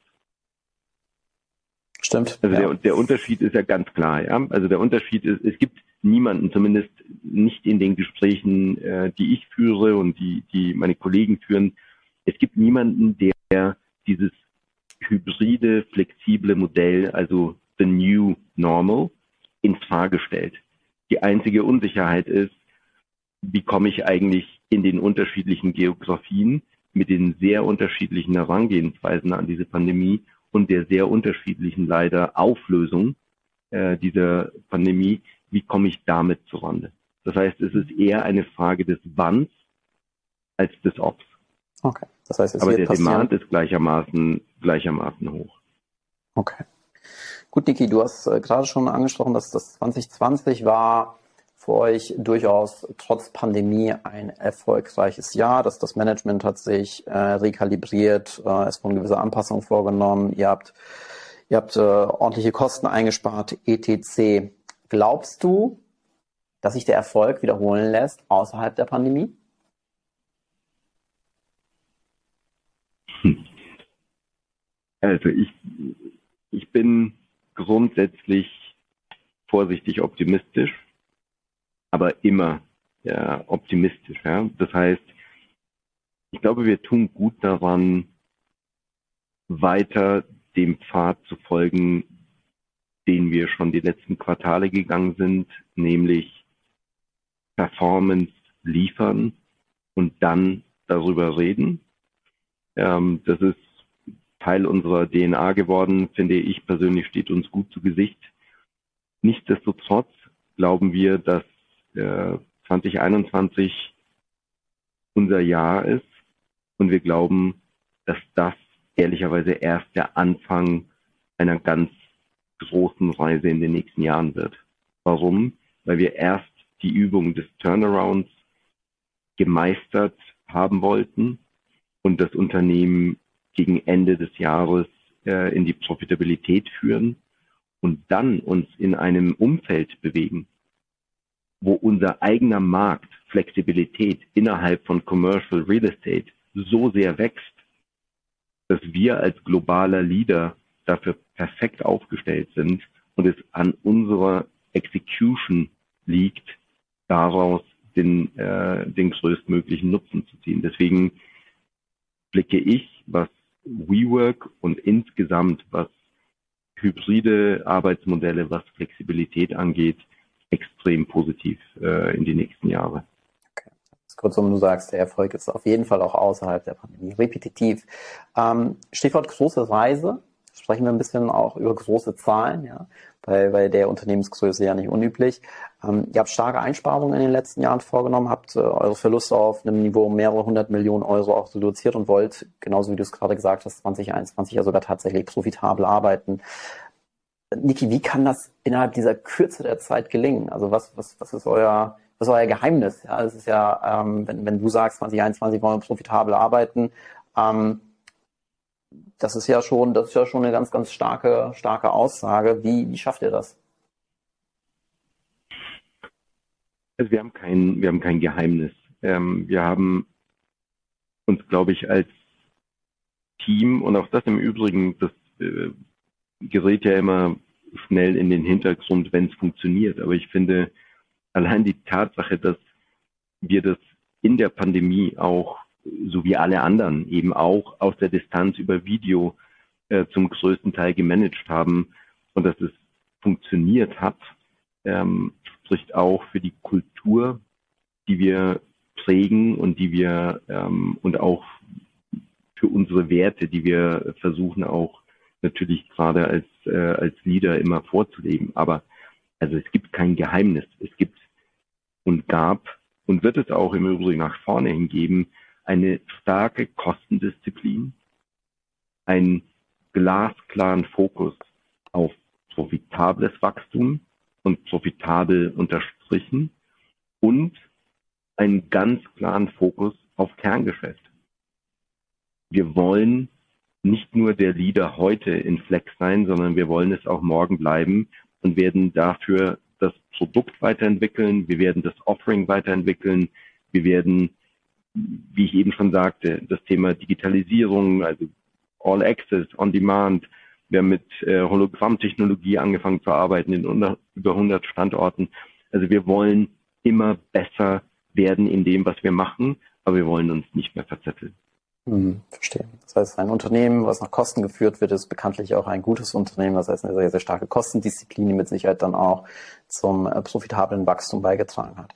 Stimmt. Also ja. der, der Unterschied ist ja ganz klar. Ja? Also der Unterschied ist, es gibt niemanden, zumindest nicht in den Gesprächen, äh, die ich führe und die, die meine Kollegen führen, es gibt niemanden, der dieses hybride, flexible Modell, also the new normal, in Frage stellt. Die einzige Unsicherheit ist, wie komme ich eigentlich in den unterschiedlichen Geografien mit den sehr unterschiedlichen Herangehensweisen an diese Pandemie und der sehr unterschiedlichen leider Auflösung äh, dieser Pandemie, wie komme ich damit zurande? Das heißt, es ist eher eine Frage des Wanns als des Obs. Okay. Das heißt, Aber der passieren. Demand ist gleichermaßen, gleichermaßen hoch. Okay. Gut, Niki, du hast äh, gerade schon angesprochen, dass das 2020 war für euch durchaus trotz Pandemie ein erfolgreiches Jahr. Dass das Management hat sich äh, rekalibriert, äh, es wurden gewisse Anpassungen vorgenommen. Ihr habt, ihr habt äh, ordentliche Kosten eingespart, etc. Glaubst du, dass sich der Erfolg wiederholen lässt außerhalb der Pandemie? Also ich, ich bin grundsätzlich vorsichtig optimistisch, aber immer ja, optimistisch. Ja? Das heißt, ich glaube, wir tun gut daran, weiter dem Pfad zu folgen, den wir schon die letzten Quartale gegangen sind, nämlich Performance liefern und dann darüber reden. Ähm, das ist Teil unserer DNA geworden, finde ich persönlich, steht uns gut zu Gesicht. Nichtsdestotrotz glauben wir, dass äh, 2021 unser Jahr ist und wir glauben, dass das ehrlicherweise erst der Anfang einer ganz großen Reise in den nächsten Jahren wird. Warum? Weil wir erst die Übung des Turnarounds gemeistert haben wollten und das Unternehmen gegen Ende des Jahres äh, in die Profitabilität führen und dann uns in einem Umfeld bewegen, wo unser eigener Markt Flexibilität innerhalb von Commercial Real Estate so sehr wächst, dass wir als globaler Leader dafür perfekt aufgestellt sind und es an unserer Execution liegt, daraus den, äh, den größtmöglichen Nutzen zu ziehen. Deswegen blicke ich, was WeWork und insgesamt, was hybride Arbeitsmodelle, was Flexibilität angeht, extrem positiv äh, in die nächsten Jahre. Okay. Kurzum, du sagst, der Erfolg ist auf jeden Fall auch außerhalb der Pandemie repetitiv. Ähm, Stichwort große Reise. Sprechen wir ein bisschen auch über große Zahlen, ja, bei, bei der Unternehmensgröße ja nicht unüblich. Ähm, ihr habt starke Einsparungen in den letzten Jahren vorgenommen, habt äh, eure Verluste auf einem Niveau mehrere hundert Millionen Euro auch reduziert und wollt, genauso wie du es gerade gesagt hast, 2021 ja sogar tatsächlich profitabel arbeiten. Niki, wie kann das innerhalb dieser Kürze der Zeit gelingen? Also was, was, was ist euer, was euer Geheimnis? Ja, es ist ja, ähm, wenn, wenn du sagst, 2021 wollen wir profitabel arbeiten, ähm, das ist ja schon, das ist ja schon eine ganz, ganz starke, starke Aussage. Wie, wie schafft ihr das? Also wir haben kein, wir haben kein Geheimnis. Ähm, wir haben uns, glaube ich, als Team und auch das im Übrigen, das äh, gerät ja immer schnell in den Hintergrund, wenn es funktioniert. Aber ich finde, allein die Tatsache, dass wir das in der Pandemie auch, so wie alle anderen, eben auch aus der Distanz über Video äh, zum größten Teil gemanagt haben und dass es funktioniert hat, ähm, spricht auch für die Kultur, die wir prägen und die wir ähm, und auch für unsere Werte, die wir versuchen auch natürlich gerade als, äh, als Leader immer vorzuleben. Aber also es gibt kein Geheimnis. Es gibt und gab und wird es auch im Übrigen nach vorne hingeben, eine starke Kostendisziplin, einen glasklaren Fokus auf profitables Wachstum und profitabel unterstrichen und einen ganz klaren Fokus auf Kerngeschäft. Wir wollen nicht nur der Leader heute in Flex sein, sondern wir wollen es auch morgen bleiben und werden dafür das Produkt weiterentwickeln, wir werden das Offering weiterentwickeln, wir werden, wie ich eben schon sagte, das Thema Digitalisierung, also All Access, On Demand, wir haben mit äh, Hologrammtechnologie angefangen zu arbeiten in unter, über 100 Standorten. Also wir wollen immer besser werden in dem, was wir machen, aber wir wollen uns nicht mehr verzetteln. Hm, verstehe. Das heißt, ein Unternehmen, was nach Kosten geführt wird, ist bekanntlich auch ein gutes Unternehmen. Das heißt, eine sehr, sehr starke Kostendisziplin, die mit Sicherheit dann auch zum äh, profitablen Wachstum beigetragen hat.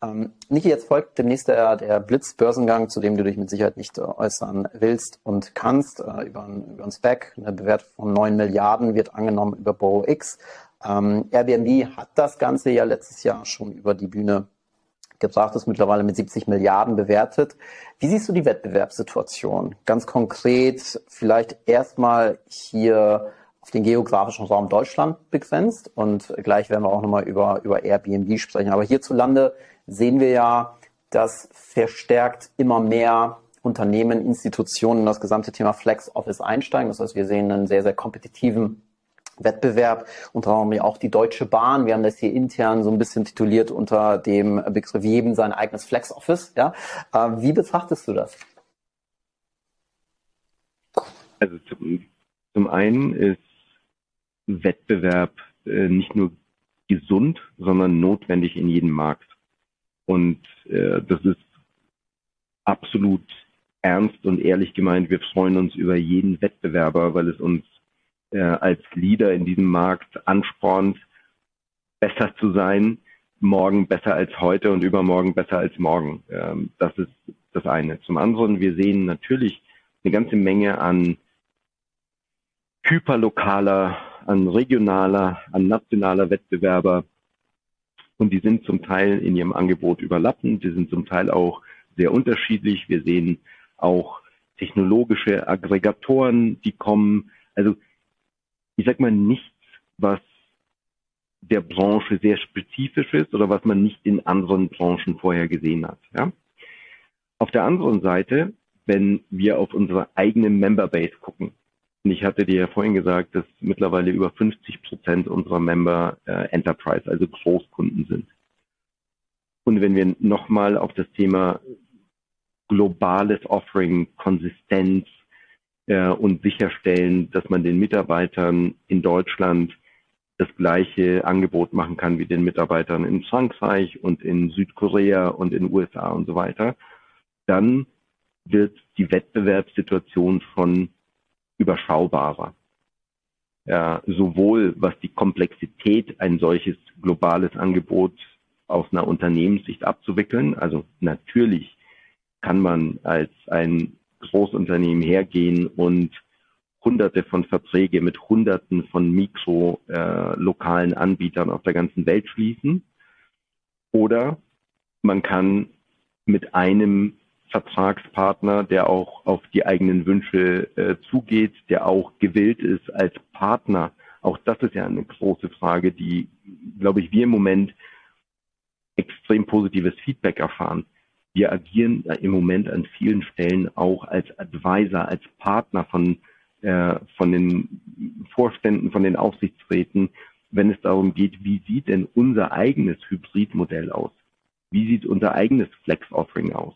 Ähm, Niki, jetzt folgt demnächst der, der Blitzbörsengang, zu dem du dich mit Sicherheit nicht äh, äußern willst und kannst. Äh, über, ein, über ein Spec, eine Bewertung von 9 Milliarden wird angenommen über BorrowX. Ähm, Airbnb hat das Ganze ja letztes Jahr schon über die Bühne gebracht ist, mittlerweile mit 70 Milliarden bewertet. Wie siehst du die Wettbewerbssituation? Ganz konkret, vielleicht erstmal hier auf den geografischen Raum Deutschland begrenzt und gleich werden wir auch nochmal über, über Airbnb sprechen. Aber hierzulande sehen wir ja, dass verstärkt immer mehr Unternehmen, Institutionen in das gesamte Thema Flex Office einsteigen. Das heißt, wir sehen einen sehr, sehr kompetitiven Wettbewerb, unter anderem auch die Deutsche Bahn. Wir haben das hier intern so ein bisschen tituliert unter dem Begriff jedem sein eigenes Flex Office. Ja? Äh, wie betrachtest du das? Also zum, zum einen ist Wettbewerb äh, nicht nur gesund, sondern notwendig in jedem Markt. Und äh, das ist absolut ernst und ehrlich gemeint. Wir freuen uns über jeden Wettbewerber, weil es uns äh, als Leader in diesem Markt anspornt, besser zu sein, morgen besser als heute und übermorgen besser als morgen. Ähm, das ist das eine. Zum anderen, wir sehen natürlich eine ganze Menge an hyperlokaler, an regionaler, an nationaler Wettbewerber. Und die sind zum Teil in ihrem Angebot überlappend, die sind zum Teil auch sehr unterschiedlich. Wir sehen auch technologische Aggregatoren, die kommen. Also ich sag mal, nichts, was der Branche sehr spezifisch ist oder was man nicht in anderen Branchen vorher gesehen hat. Ja? Auf der anderen Seite, wenn wir auf unsere eigene Memberbase gucken, und ich hatte dir ja vorhin gesagt, dass mittlerweile über 50 Prozent unserer Member äh, Enterprise, also Großkunden sind. Und wenn wir nochmal auf das Thema globales Offering, Konsistenz, äh, und sicherstellen, dass man den Mitarbeitern in Deutschland das gleiche Angebot machen kann wie den Mitarbeitern in Frankreich und in Südkorea und in USA und so weiter, dann wird die Wettbewerbssituation schon überschaubarer. Ja, sowohl was die Komplexität ein solches globales Angebot aus einer Unternehmenssicht abzuwickeln. Also natürlich kann man als ein Großunternehmen hergehen und hunderte von Verträge mit hunderten von mikro äh, Anbietern auf der ganzen Welt schließen. Oder man kann mit einem Vertragspartner, der auch auf die eigenen Wünsche äh, zugeht, der auch gewillt ist als Partner. Auch das ist ja eine große Frage, die, glaube ich, wir im Moment extrem positives Feedback erfahren. Wir agieren im Moment an vielen Stellen auch als Advisor, als Partner von, äh, von den Vorständen, von den Aufsichtsräten, wenn es darum geht, wie sieht denn unser eigenes Hybridmodell aus? Wie sieht unser eigenes Flex-Offering aus?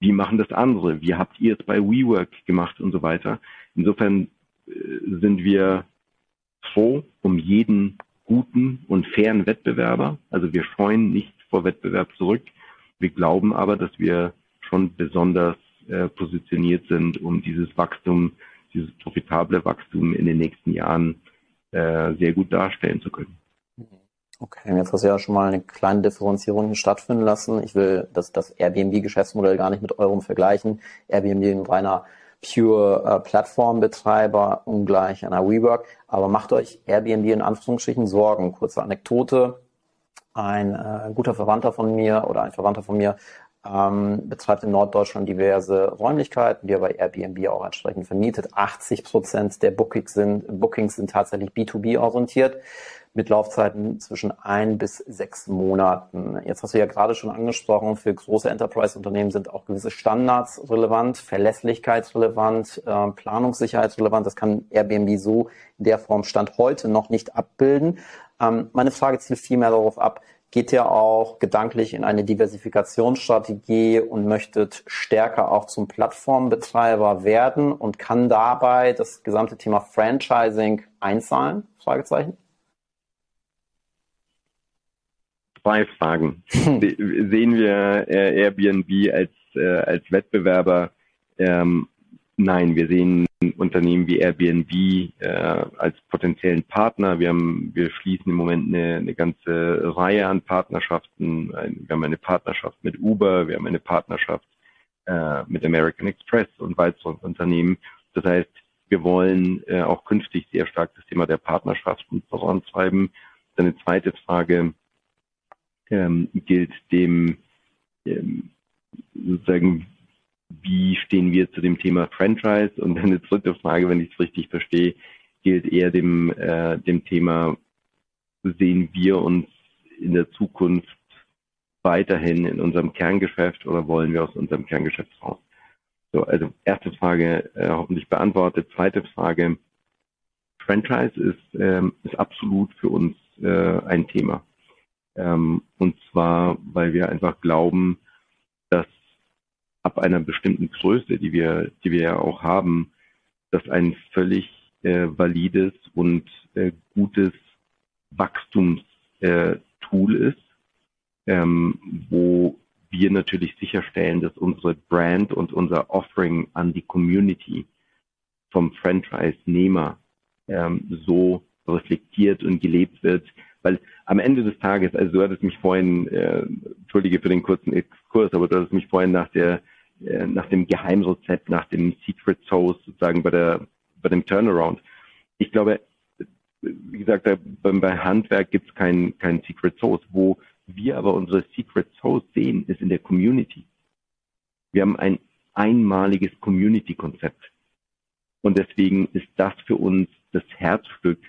Wie machen das andere? Wie habt ihr es bei WeWork gemacht und so weiter? Insofern äh, sind wir froh um jeden guten und fairen Wettbewerber. Also wir scheuen nicht vor Wettbewerb zurück. Wir glauben aber, dass wir schon besonders äh, positioniert sind, um dieses Wachstum, dieses profitable Wachstum in den nächsten Jahren äh, sehr gut darstellen zu können. Okay, jetzt hast du ja schon mal eine kleine Differenzierung stattfinden lassen. Ich will das, das Airbnb-Geschäftsmodell gar nicht mit eurem vergleichen. Airbnb ein reiner pure äh, Plattformbetreiber, ungleich einer WeWork. Aber macht euch Airbnb in Anführungsstrichen Sorgen. Kurze Anekdote. Ein äh, guter Verwandter von mir oder ein Verwandter von mir ähm, betreibt in Norddeutschland diverse Räumlichkeiten, die er bei Airbnb auch entsprechend vermietet. 80 Prozent der Bookings sind, Bookings sind tatsächlich B2B orientiert mit Laufzeiten zwischen ein bis sechs Monaten. Jetzt hast du ja gerade schon angesprochen, für große Enterprise-Unternehmen sind auch gewisse Standards relevant, verlässlichkeitsrelevant, äh, planungssicherheitsrelevant. Das kann Airbnb so in der Form Stand heute noch nicht abbilden. Ähm, meine Frage zielt vielmehr darauf ab, geht ihr auch gedanklich in eine Diversifikationsstrategie und möchtet stärker auch zum Plattformbetreiber werden und kann dabei das gesamte Thema Franchising einzahlen? Fragezeichen. Zwei Fragen. Hm. Sehen wir äh, Airbnb als, äh, als Wettbewerber? Ähm, nein, wir sehen Unternehmen wie Airbnb äh, als potenziellen Partner. Wir, haben, wir schließen im Moment eine, eine ganze Reihe an Partnerschaften. Wir haben eine Partnerschaft mit Uber, wir haben eine Partnerschaft äh, mit American Express und weiteren Unternehmen. Das heißt, wir wollen äh, auch künftig sehr stark das Thema der Partnerschaften vorantreiben. Dann eine zweite Frage, ähm, gilt dem ähm, sozusagen, wie stehen wir zu dem Thema Franchise? Und eine dritte Frage, wenn ich es richtig verstehe, gilt eher dem, äh, dem Thema, sehen wir uns in der Zukunft weiterhin in unserem Kerngeschäft oder wollen wir aus unserem Kerngeschäft raus? So, also erste Frage äh, hoffentlich beantwortet. Zweite Frage, Franchise ist, ähm, ist absolut für uns äh, ein Thema. Ähm, und zwar, weil wir einfach glauben, dass ab einer bestimmten Größe, die wir, die wir ja auch haben, das ein völlig äh, valides und äh, gutes Wachstumstool äh, ist, ähm, wo wir natürlich sicherstellen, dass unsere Brand und unser Offering an die Community vom Franchise-Nehmer ähm, so reflektiert und gelebt wird, weil am Ende des Tages, also du hattest mich vorhin, äh, entschuldige für den kurzen Exkurs, aber du hattest mich vorhin nach der, äh, nach dem Geheimrezept, nach dem Secret Sauce sozusagen bei der, bei dem Turnaround. Ich glaube, wie gesagt, bei, bei Handwerk gibt es kein, kein Secret Sauce. Wo wir aber unsere Secret Sauce sehen, ist in der Community. Wir haben ein einmaliges Community-Konzept. Und deswegen ist das für uns das Herzstück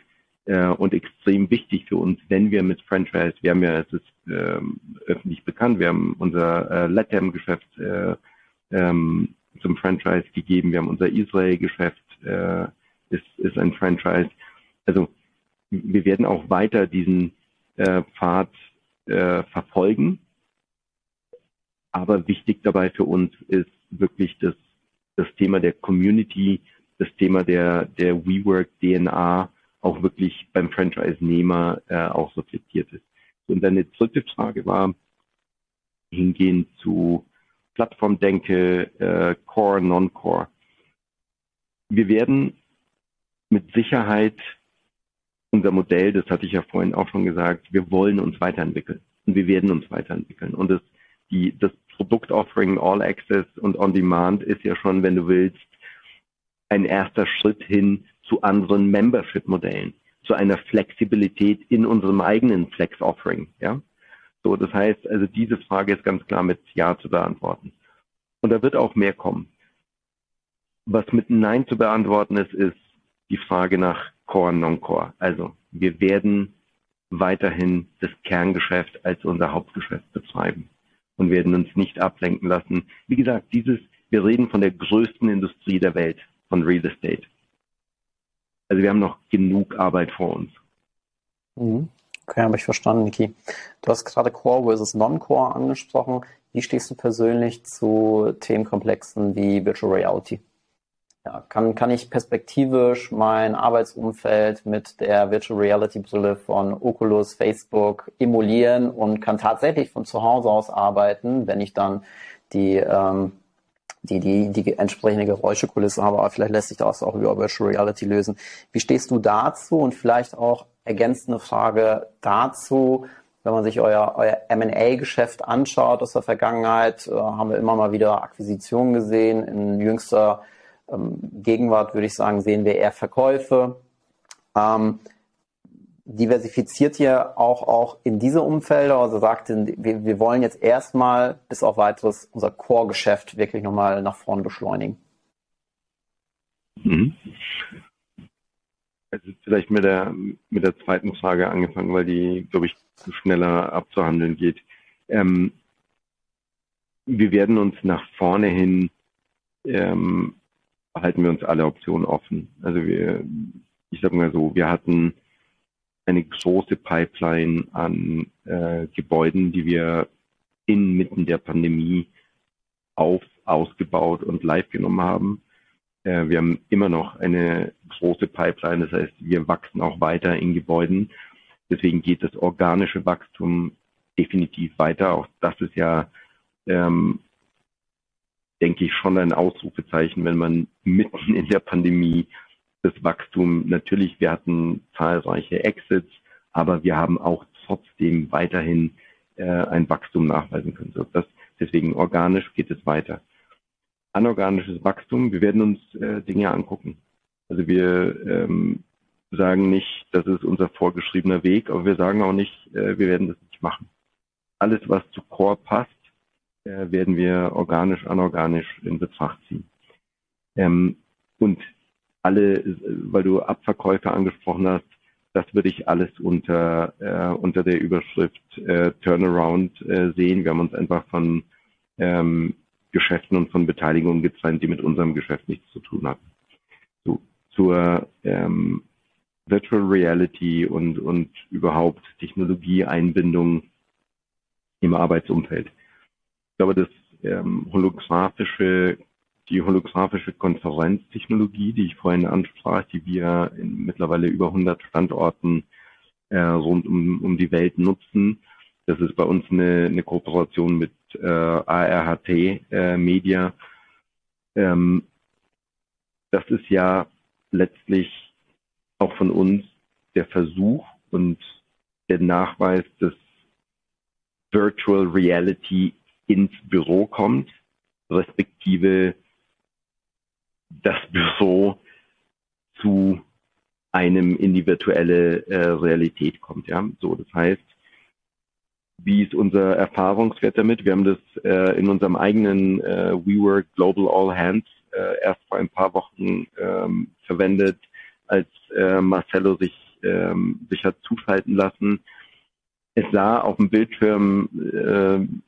äh, und extrem wichtig für uns, wenn wir mit Franchise, wir haben ja, es ist ähm, öffentlich bekannt, wir haben unser äh, LATAM-Geschäft äh, ähm, zum Franchise gegeben, wir haben unser Israel-Geschäft, äh, ist, ist ein Franchise. Also wir werden auch weiter diesen äh, Pfad äh, verfolgen. Aber wichtig dabei für uns ist wirklich das, das Thema der Community, das Thema der, der WeWork DNA, auch wirklich beim Franchise-Nehmer äh, auch reflektiert ist. Und die dritte Frage war hingehend zu Plattformdenke, äh, Core, Non-Core. Wir werden mit Sicherheit unser Modell, das hatte ich ja vorhin auch schon gesagt, wir wollen uns weiterentwickeln. und wir werden uns weiterentwickeln. Und das, die, das Produktoffering All Access und On Demand ist ja schon, wenn du willst, ein erster Schritt hin zu anderen Membership-Modellen, zu einer Flexibilität in unserem eigenen Flex-Offering. Ja? So, das heißt, also diese Frage ist ganz klar mit Ja zu beantworten. Und da wird auch mehr kommen. Was mit Nein zu beantworten ist, ist die Frage nach Core, Non-Core. Also wir werden weiterhin das Kerngeschäft als unser Hauptgeschäft betreiben und werden uns nicht ablenken lassen. Wie gesagt, dieses, wir reden von der größten Industrie der Welt, von Real Estate. Also wir haben noch genug Arbeit vor uns. Mhm. Okay, habe ich verstanden, Niki. Du hast gerade Core versus Non-Core angesprochen. Wie stehst du persönlich zu Themenkomplexen wie Virtual Reality? Ja, kann, kann ich perspektivisch mein Arbeitsumfeld mit der Virtual Reality Brille von Oculus, Facebook emulieren und kann tatsächlich von zu Hause aus arbeiten, wenn ich dann die, ähm, die, die, die entsprechende Geräuschekulisse habe, aber vielleicht lässt sich das auch über Virtual Reality lösen. Wie stehst du dazu und vielleicht auch ergänzende Frage dazu, wenn man sich euer, euer M&A-Geschäft anschaut aus der Vergangenheit, äh, haben wir immer mal wieder Akquisitionen gesehen. In jüngster ähm, Gegenwart würde ich sagen, sehen wir eher Verkäufe. Ähm, diversifiziert ihr auch, auch in diese Umfelder? Also sagt, wir, wir wollen jetzt erstmal bis auf weiteres unser Core-Geschäft wirklich nochmal nach vorn beschleunigen. Mhm. Also vielleicht mit der, mit der zweiten Frage angefangen, weil die, glaube ich, schneller abzuhandeln geht. Ähm, wir werden uns nach vorne hin, ähm, halten wir uns alle Optionen offen. Also wir, ich sage mal so, wir hatten eine große Pipeline an äh, Gebäuden, die wir inmitten der Pandemie auf, ausgebaut und live genommen haben. Äh, wir haben immer noch eine große Pipeline, das heißt, wir wachsen auch weiter in Gebäuden. Deswegen geht das organische Wachstum definitiv weiter. Auch das ist ja, ähm, denke ich, schon ein Ausrufezeichen, wenn man mitten in der Pandemie das Wachstum, natürlich, wir hatten zahlreiche Exits, aber wir haben auch trotzdem weiterhin äh, ein Wachstum nachweisen können. So, das, deswegen organisch geht es weiter anorganisches Wachstum. Wir werden uns äh, Dinge angucken. Also wir ähm, sagen nicht, das ist unser vorgeschriebener Weg, aber wir sagen auch nicht, äh, wir werden das nicht machen. Alles, was zu Core passt, äh, werden wir organisch, anorganisch in Betracht ziehen. Ähm, und alle, weil du Abverkäufe angesprochen hast, das würde ich alles unter, äh, unter der Überschrift äh, Turnaround äh, sehen. Wir haben uns einfach von ähm, Geschäften und von Beteiligungen getrennt, die mit unserem Geschäft nichts zu tun hatten. So, zur ähm, Virtual Reality und, und überhaupt Technologieeinbindung im Arbeitsumfeld. Ich glaube, das ähm, holographische, die holographische Konferenztechnologie, die ich vorhin ansprach, die wir in mittlerweile über 100 Standorten äh, rund um, um die Welt nutzen, das ist bei uns eine, eine Kooperation mit äh, ARHT äh, Media. Ähm, das ist ja letztlich auch von uns der Versuch und der Nachweis, dass Virtual Reality ins Büro kommt, respektive das Büro zu einem in die virtuelle äh, Realität kommt. Ja, so das heißt, wie ist unser Erfahrungswert damit? Wir haben das äh, in unserem eigenen äh, WeWork Global All Hands äh, erst vor ein paar Wochen ähm, verwendet, als äh, Marcello sich, ähm, sich hat zuschalten lassen. Es sah auf dem Bildschirm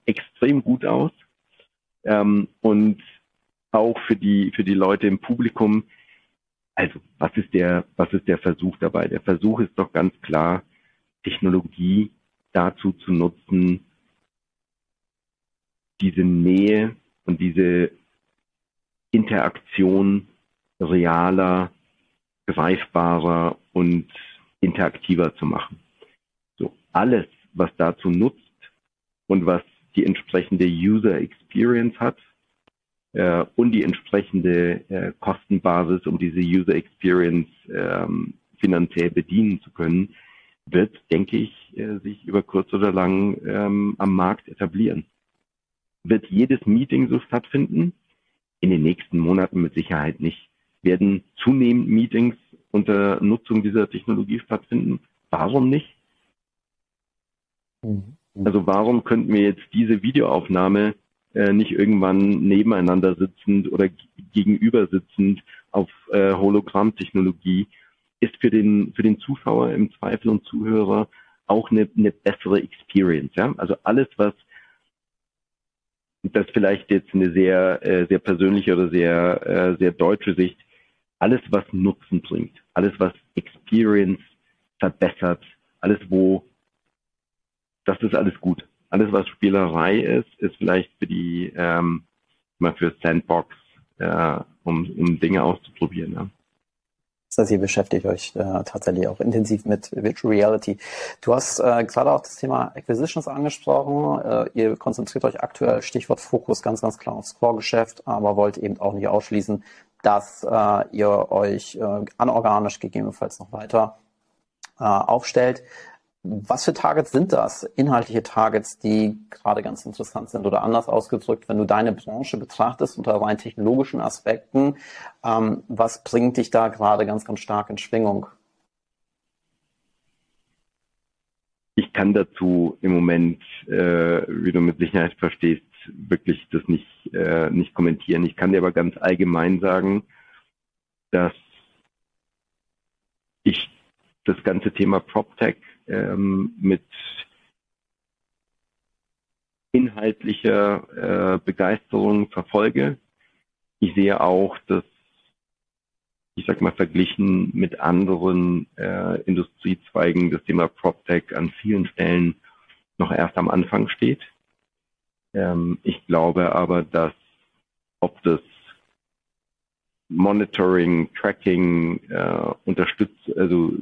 äh, extrem gut aus ähm, und auch für die für die Leute im Publikum. Also was ist der was ist der Versuch dabei? Der Versuch ist doch ganz klar Technologie dazu zu nutzen, diese Nähe und diese Interaktion realer, greifbarer und interaktiver zu machen. So alles, was dazu nutzt und was die entsprechende User Experience hat äh, und die entsprechende äh, Kostenbasis, um diese User Experience ähm, finanziell bedienen zu können, wird, denke ich, äh, sich über kurz oder lang ähm, am Markt etablieren. Wird jedes Meeting so stattfinden? In den nächsten Monaten mit Sicherheit nicht. Werden zunehmend Meetings unter Nutzung dieser Technologie stattfinden? Warum nicht? Mhm. Also warum könnten wir jetzt diese Videoaufnahme äh, nicht irgendwann nebeneinander sitzend oder gegenüber sitzend auf äh, Hologrammtechnologie ist für den für den Zuschauer im Zweifel und Zuhörer auch eine, eine bessere Experience. Ja? Also alles, was das vielleicht jetzt eine sehr äh, sehr persönliche oder sehr äh, sehr deutsche Sicht, alles was Nutzen bringt, alles was Experience verbessert, alles wo das ist alles gut. Alles, was Spielerei ist, ist vielleicht für die, ähm, mal für Sandbox, äh, um, um Dinge auszuprobieren. Ja. Das heißt, ihr beschäftigt euch äh, tatsächlich auch intensiv mit Virtual Reality. Du hast äh, gerade auch das Thema Acquisitions angesprochen. Äh, ihr konzentriert euch aktuell, Stichwort Fokus, ganz, ganz klar aufs Core-Geschäft, aber wollt eben auch nicht ausschließen, dass äh, ihr euch äh, anorganisch gegebenenfalls noch weiter äh, aufstellt. Was für Targets sind das? Inhaltliche Targets, die gerade ganz interessant sind oder anders ausgedrückt, wenn du deine Branche betrachtest unter rein technologischen Aspekten, ähm, was bringt dich da gerade ganz, ganz stark in Schwingung? Ich kann dazu im Moment, äh, wie du mit Sicherheit verstehst, wirklich das nicht, äh, nicht kommentieren. Ich kann dir aber ganz allgemein sagen, dass ich das ganze Thema PropTech ähm, mit inhaltlicher äh, Begeisterung verfolge. Ich sehe auch, dass ich sag mal verglichen mit anderen äh, Industriezweigen das Thema PropTech an vielen Stellen noch erst am Anfang steht. Ähm, ich glaube aber, dass ob das Monitoring, Tracking äh, unterstützt, also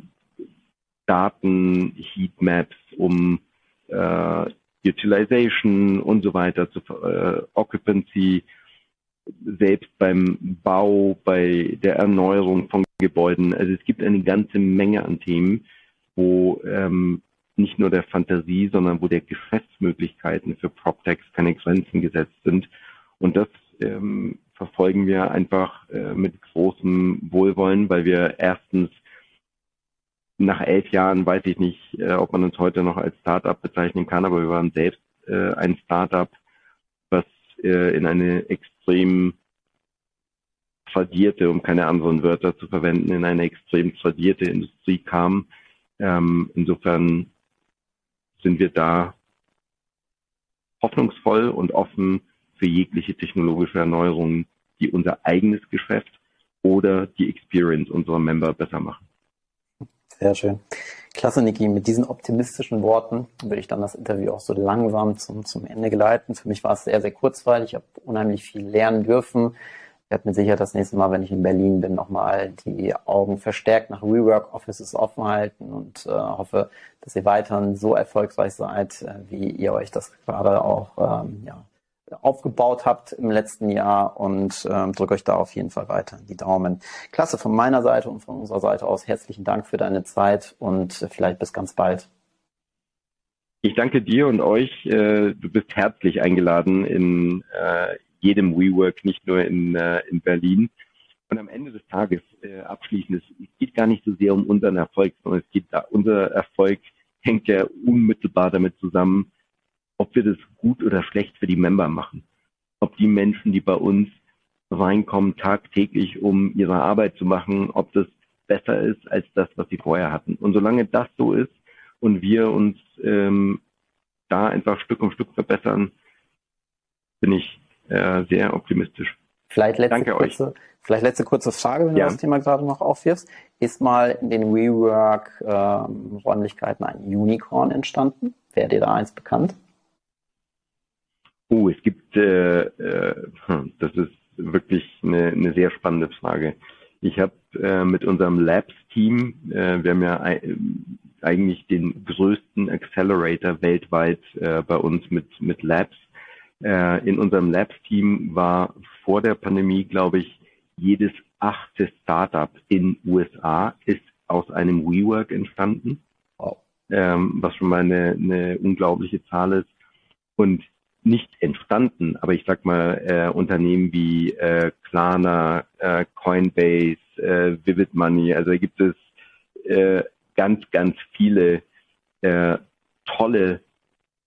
Daten, Heatmaps, um äh, Utilization und so weiter zu äh, Occupancy, selbst beim Bau, bei der Erneuerung von Gebäuden. Also es gibt eine ganze Menge an Themen, wo ähm, nicht nur der Fantasie, sondern wo der Geschäftsmöglichkeiten für PropTechs keine Grenzen gesetzt sind. Und das ähm, verfolgen wir einfach äh, mit großem Wohlwollen, weil wir erstens nach elf Jahren weiß ich nicht, äh, ob man uns heute noch als Startup bezeichnen kann, aber wir waren selbst äh, ein Startup, was äh, in eine extrem tradierte, um keine anderen Wörter zu verwenden, in eine extrem tradierte Industrie kam. Ähm, insofern sind wir da hoffnungsvoll und offen für jegliche technologische Erneuerungen, die unser eigenes Geschäft oder die Experience unserer Member besser machen. Sehr schön. Klasse, Niki. Mit diesen optimistischen Worten würde ich dann das Interview auch so langsam zum, zum Ende geleiten. Für mich war es sehr, sehr kurzweilig. Ich habe unheimlich viel lernen dürfen. Ich werde mir sicher das nächste Mal, wenn ich in Berlin bin, nochmal die Augen verstärkt nach Rework Offices offen halten und äh, hoffe, dass ihr weiterhin so erfolgreich seid, äh, wie ihr euch das gerade auch ähm, ja, aufgebaut habt im letzten Jahr und ähm, drücke euch da auf jeden Fall weiter die Daumen. Klasse von meiner Seite und von unserer Seite aus herzlichen Dank für deine Zeit und vielleicht bis ganz bald. Ich danke dir und euch. Äh, du bist herzlich eingeladen in äh, jedem WeWork, nicht nur in, äh, in Berlin. Und am Ende des Tages äh, abschließend, es geht gar nicht so sehr um unseren Erfolg, sondern es geht da, unser Erfolg hängt ja unmittelbar damit zusammen, ob wir das gut oder schlecht für die Member machen. Ob die Menschen, die bei uns reinkommen, tagtäglich, um ihre Arbeit zu machen, ob das besser ist als das, was sie vorher hatten. Und solange das so ist und wir uns ähm, da einfach Stück um Stück verbessern, bin ich äh, sehr optimistisch. Vielleicht letzte, Danke kurze, euch. vielleicht letzte kurze Frage, wenn ja. du das Thema gerade noch aufwirfst. Ist mal in den WeWork-Räumlichkeiten ähm, ein Unicorn entstanden? Wäre dir da eins bekannt? Oh, es gibt, äh, äh, hm, das ist wirklich eine, eine sehr spannende Frage. Ich habe äh, mit unserem Labs-Team, äh, wir haben ja eigentlich den größten Accelerator weltweit äh, bei uns mit, mit Labs. Äh, in unserem Labs-Team war vor der Pandemie, glaube ich, jedes achte Startup in USA ist aus einem WeWork entstanden. ähm, was schon mal eine, eine unglaubliche Zahl ist. Und nicht entstanden, aber ich sag mal, äh, Unternehmen wie äh, Klarna, äh, Coinbase, äh, Vivid Money, also da gibt es äh, ganz, ganz viele äh, tolle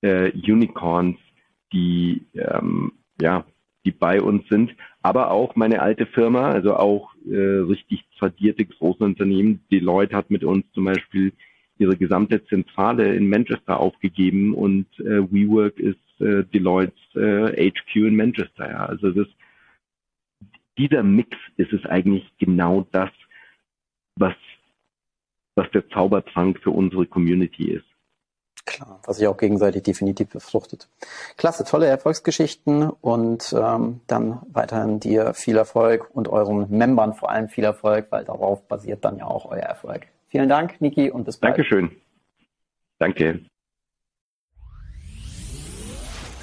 äh, Unicorns, die ähm, ja, die bei uns sind, aber auch meine alte Firma, also auch äh, richtig tradierte große Unternehmen. Deloitte hat mit uns zum Beispiel ihre gesamte Zentrale in Manchester aufgegeben und äh, WeWork ist äh, Deloitte's äh, HQ in Manchester. Ja. Also das, dieser Mix ist es eigentlich genau das, was, was der Zaubertrank für unsere Community ist. Klar, was sich auch gegenseitig definitiv befruchtet. Klasse, tolle Erfolgsgeschichten und ähm, dann weiterhin dir viel Erfolg und euren Membern vor allem viel Erfolg, weil darauf basiert dann ja auch euer Erfolg. Vielen Dank, Niki, und bis bald. Dankeschön. Danke.